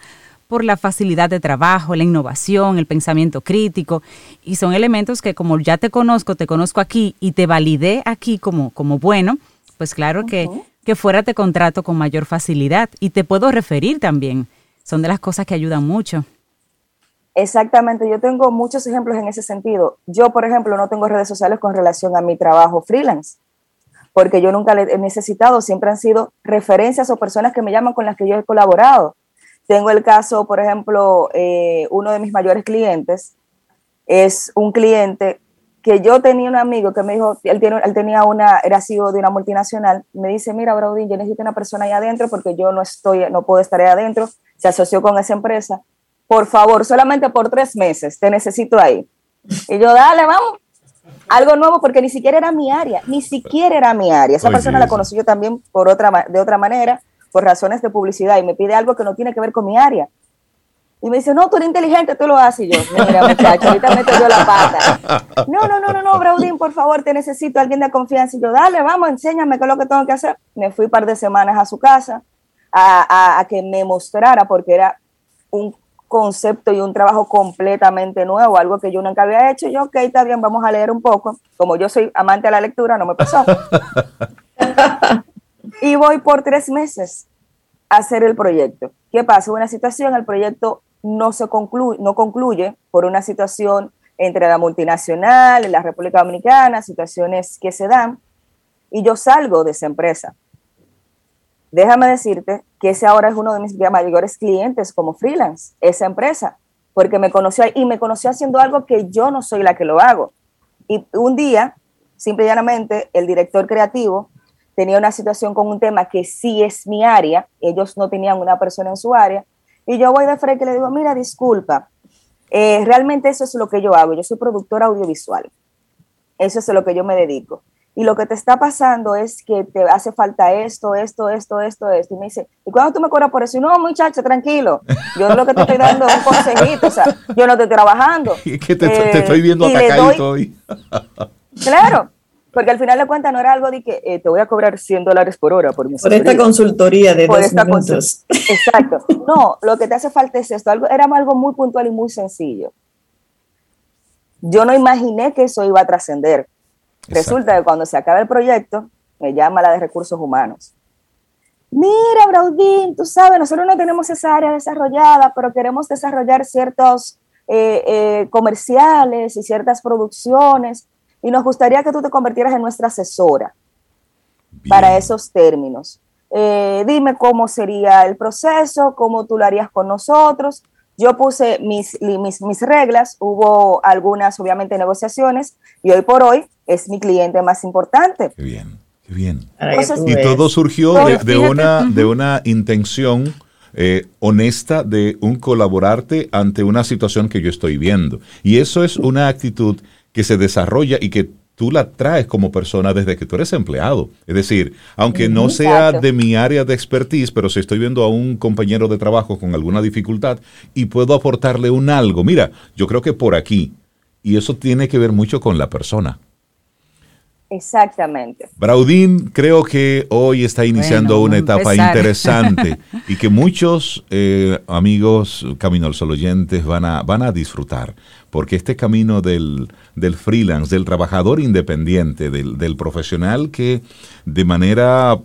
por la facilidad de trabajo, la innovación, el pensamiento crítico. Y son elementos que como ya te conozco, te conozco aquí y te validé aquí como, como bueno, pues claro que, que fuera te contrato con mayor facilidad y te puedo referir también son de las cosas que ayudan mucho. Exactamente, yo tengo muchos ejemplos en ese sentido. Yo, por ejemplo, no tengo redes sociales con relación a mi trabajo freelance, porque yo nunca le he necesitado, siempre han sido referencias o personas que me llaman con las que yo he colaborado. Tengo el caso, por ejemplo, eh, uno de mis mayores clientes es un cliente que yo tenía un amigo que me dijo, él, tiene, él tenía una, era CEO de una multinacional, me dice, mira, Braudín, yo necesito una persona ahí adentro porque yo no estoy, no puedo estar ahí adentro, se asoció con esa empresa, por favor, solamente por tres meses, te necesito ahí. Y yo, dale, vamos, algo nuevo porque ni siquiera era mi área, ni siquiera era mi área. Esa Oye, persona la conocí yo también por otra, de otra manera, por razones de publicidad, y me pide algo que no tiene que ver con mi área. Y me dice, no, tú eres inteligente, tú lo haces. Y yo, mira, muchacho, ahorita meto yo la pata. No, no, no, no, no, Braudín, por favor, te necesito, alguien de confianza. Y yo, dale, vamos, enséñame qué es lo que tengo que hacer. Me fui un par de semanas a su casa a, a, a que me mostrara, porque era un concepto y un trabajo completamente nuevo, algo que yo nunca había hecho. Y yo, ok, está bien, vamos a leer un poco. Como yo soy amante de la lectura, no me pasó. y voy por tres meses a hacer el proyecto. ¿Qué pasa? Una situación, el proyecto no se concluye, no concluye por una situación entre la multinacional la República Dominicana, situaciones que se dan, y yo salgo de esa empresa. Déjame decirte que ese ahora es uno de mis mayores clientes como freelance, esa empresa, porque me conoció y me conoció haciendo algo que yo no soy la que lo hago. Y un día, simple y llanamente, el director creativo tenía una situación con un tema que sí es mi área, ellos no tenían una persona en su área, y yo voy de frente y le digo, mira, disculpa, eh, realmente eso es lo que yo hago, yo soy productora audiovisual, eso es a lo que yo me dedico. Y lo que te está pasando es que te hace falta esto, esto, esto, esto, esto. Y me dice, ¿y cuándo tú me cobras por eso? Y no, muchacho, tranquilo. Yo lo que te estoy dando es un consejito. O sea, yo no estoy trabajando. Es que te, te estoy viendo y le atacadito hoy. Claro, porque al final de cuentas no era algo de que eh, te voy a cobrar 100 dólares por hora por mi Por esta consultoría de Por dos esta minutos. Exacto. No, lo que te hace falta es esto. Algo, era algo muy puntual y muy sencillo. Yo no imaginé que eso iba a trascender. Resulta que cuando se acaba el proyecto, me llama la de recursos humanos. Mira, Braudín, tú sabes, nosotros no tenemos esa área desarrollada, pero queremos desarrollar ciertos eh, eh, comerciales y ciertas producciones y nos gustaría que tú te convirtieras en nuestra asesora para esos términos. Eh, dime cómo sería el proceso, cómo tú lo harías con nosotros. Yo puse mis, mis, mis, reglas, hubo algunas, obviamente, negociaciones, y hoy por hoy es mi cliente más importante. Qué bien, qué bien. y todo surgió de, una, de una intención eh, honesta de un colaborarte ante una situación que yo estoy viendo. Y eso es una actitud que se desarrolla y que tú la traes como persona desde que tú eres empleado. Es decir, aunque no sea de mi área de expertise, pero si estoy viendo a un compañero de trabajo con alguna dificultad y puedo aportarle un algo, mira, yo creo que por aquí, y eso tiene que ver mucho con la persona. Exactamente. Braudín creo que hoy está iniciando una etapa interesante y que muchos eh, amigos Camino al Sol oyentes van a, van a disfrutar, porque este camino del, del freelance, del trabajador independiente, del, profesional que de manera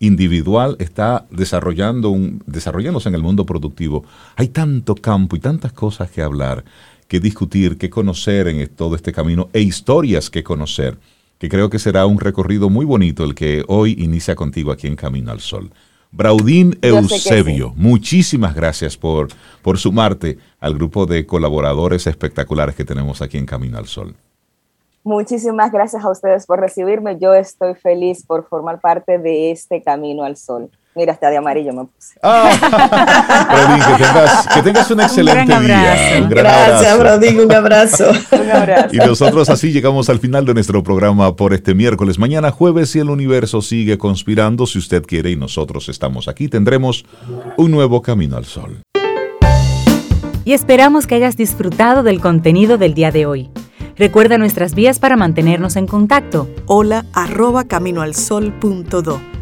individual está desarrollando desarrollándose en el mundo productivo, hay tanto campo y tantas cosas que hablar, que discutir, que conocer en todo este camino e historias que conocer que creo que será un recorrido muy bonito el que hoy inicia contigo aquí en Camino al Sol. Braudín Eusebio, muchísimas gracias por, por sumarte al grupo de colaboradores espectaculares que tenemos aquí en Camino al Sol. Muchísimas gracias a ustedes por recibirme. Yo estoy feliz por formar parte de este Camino al Sol. Mira, está de amarillo me puse. Ah, que, tengas, un excelente día. Un Gracias, Brodín, un abrazo. un abrazo. Y nosotros así llegamos al final de nuestro programa por este miércoles. Mañana jueves, si el universo sigue conspirando, si usted quiere y nosotros estamos aquí, tendremos un nuevo camino al sol. Y esperamos que hayas disfrutado del contenido del día de hoy. Recuerda nuestras vías para mantenernos en contacto. Hola arroba caminoalsol.do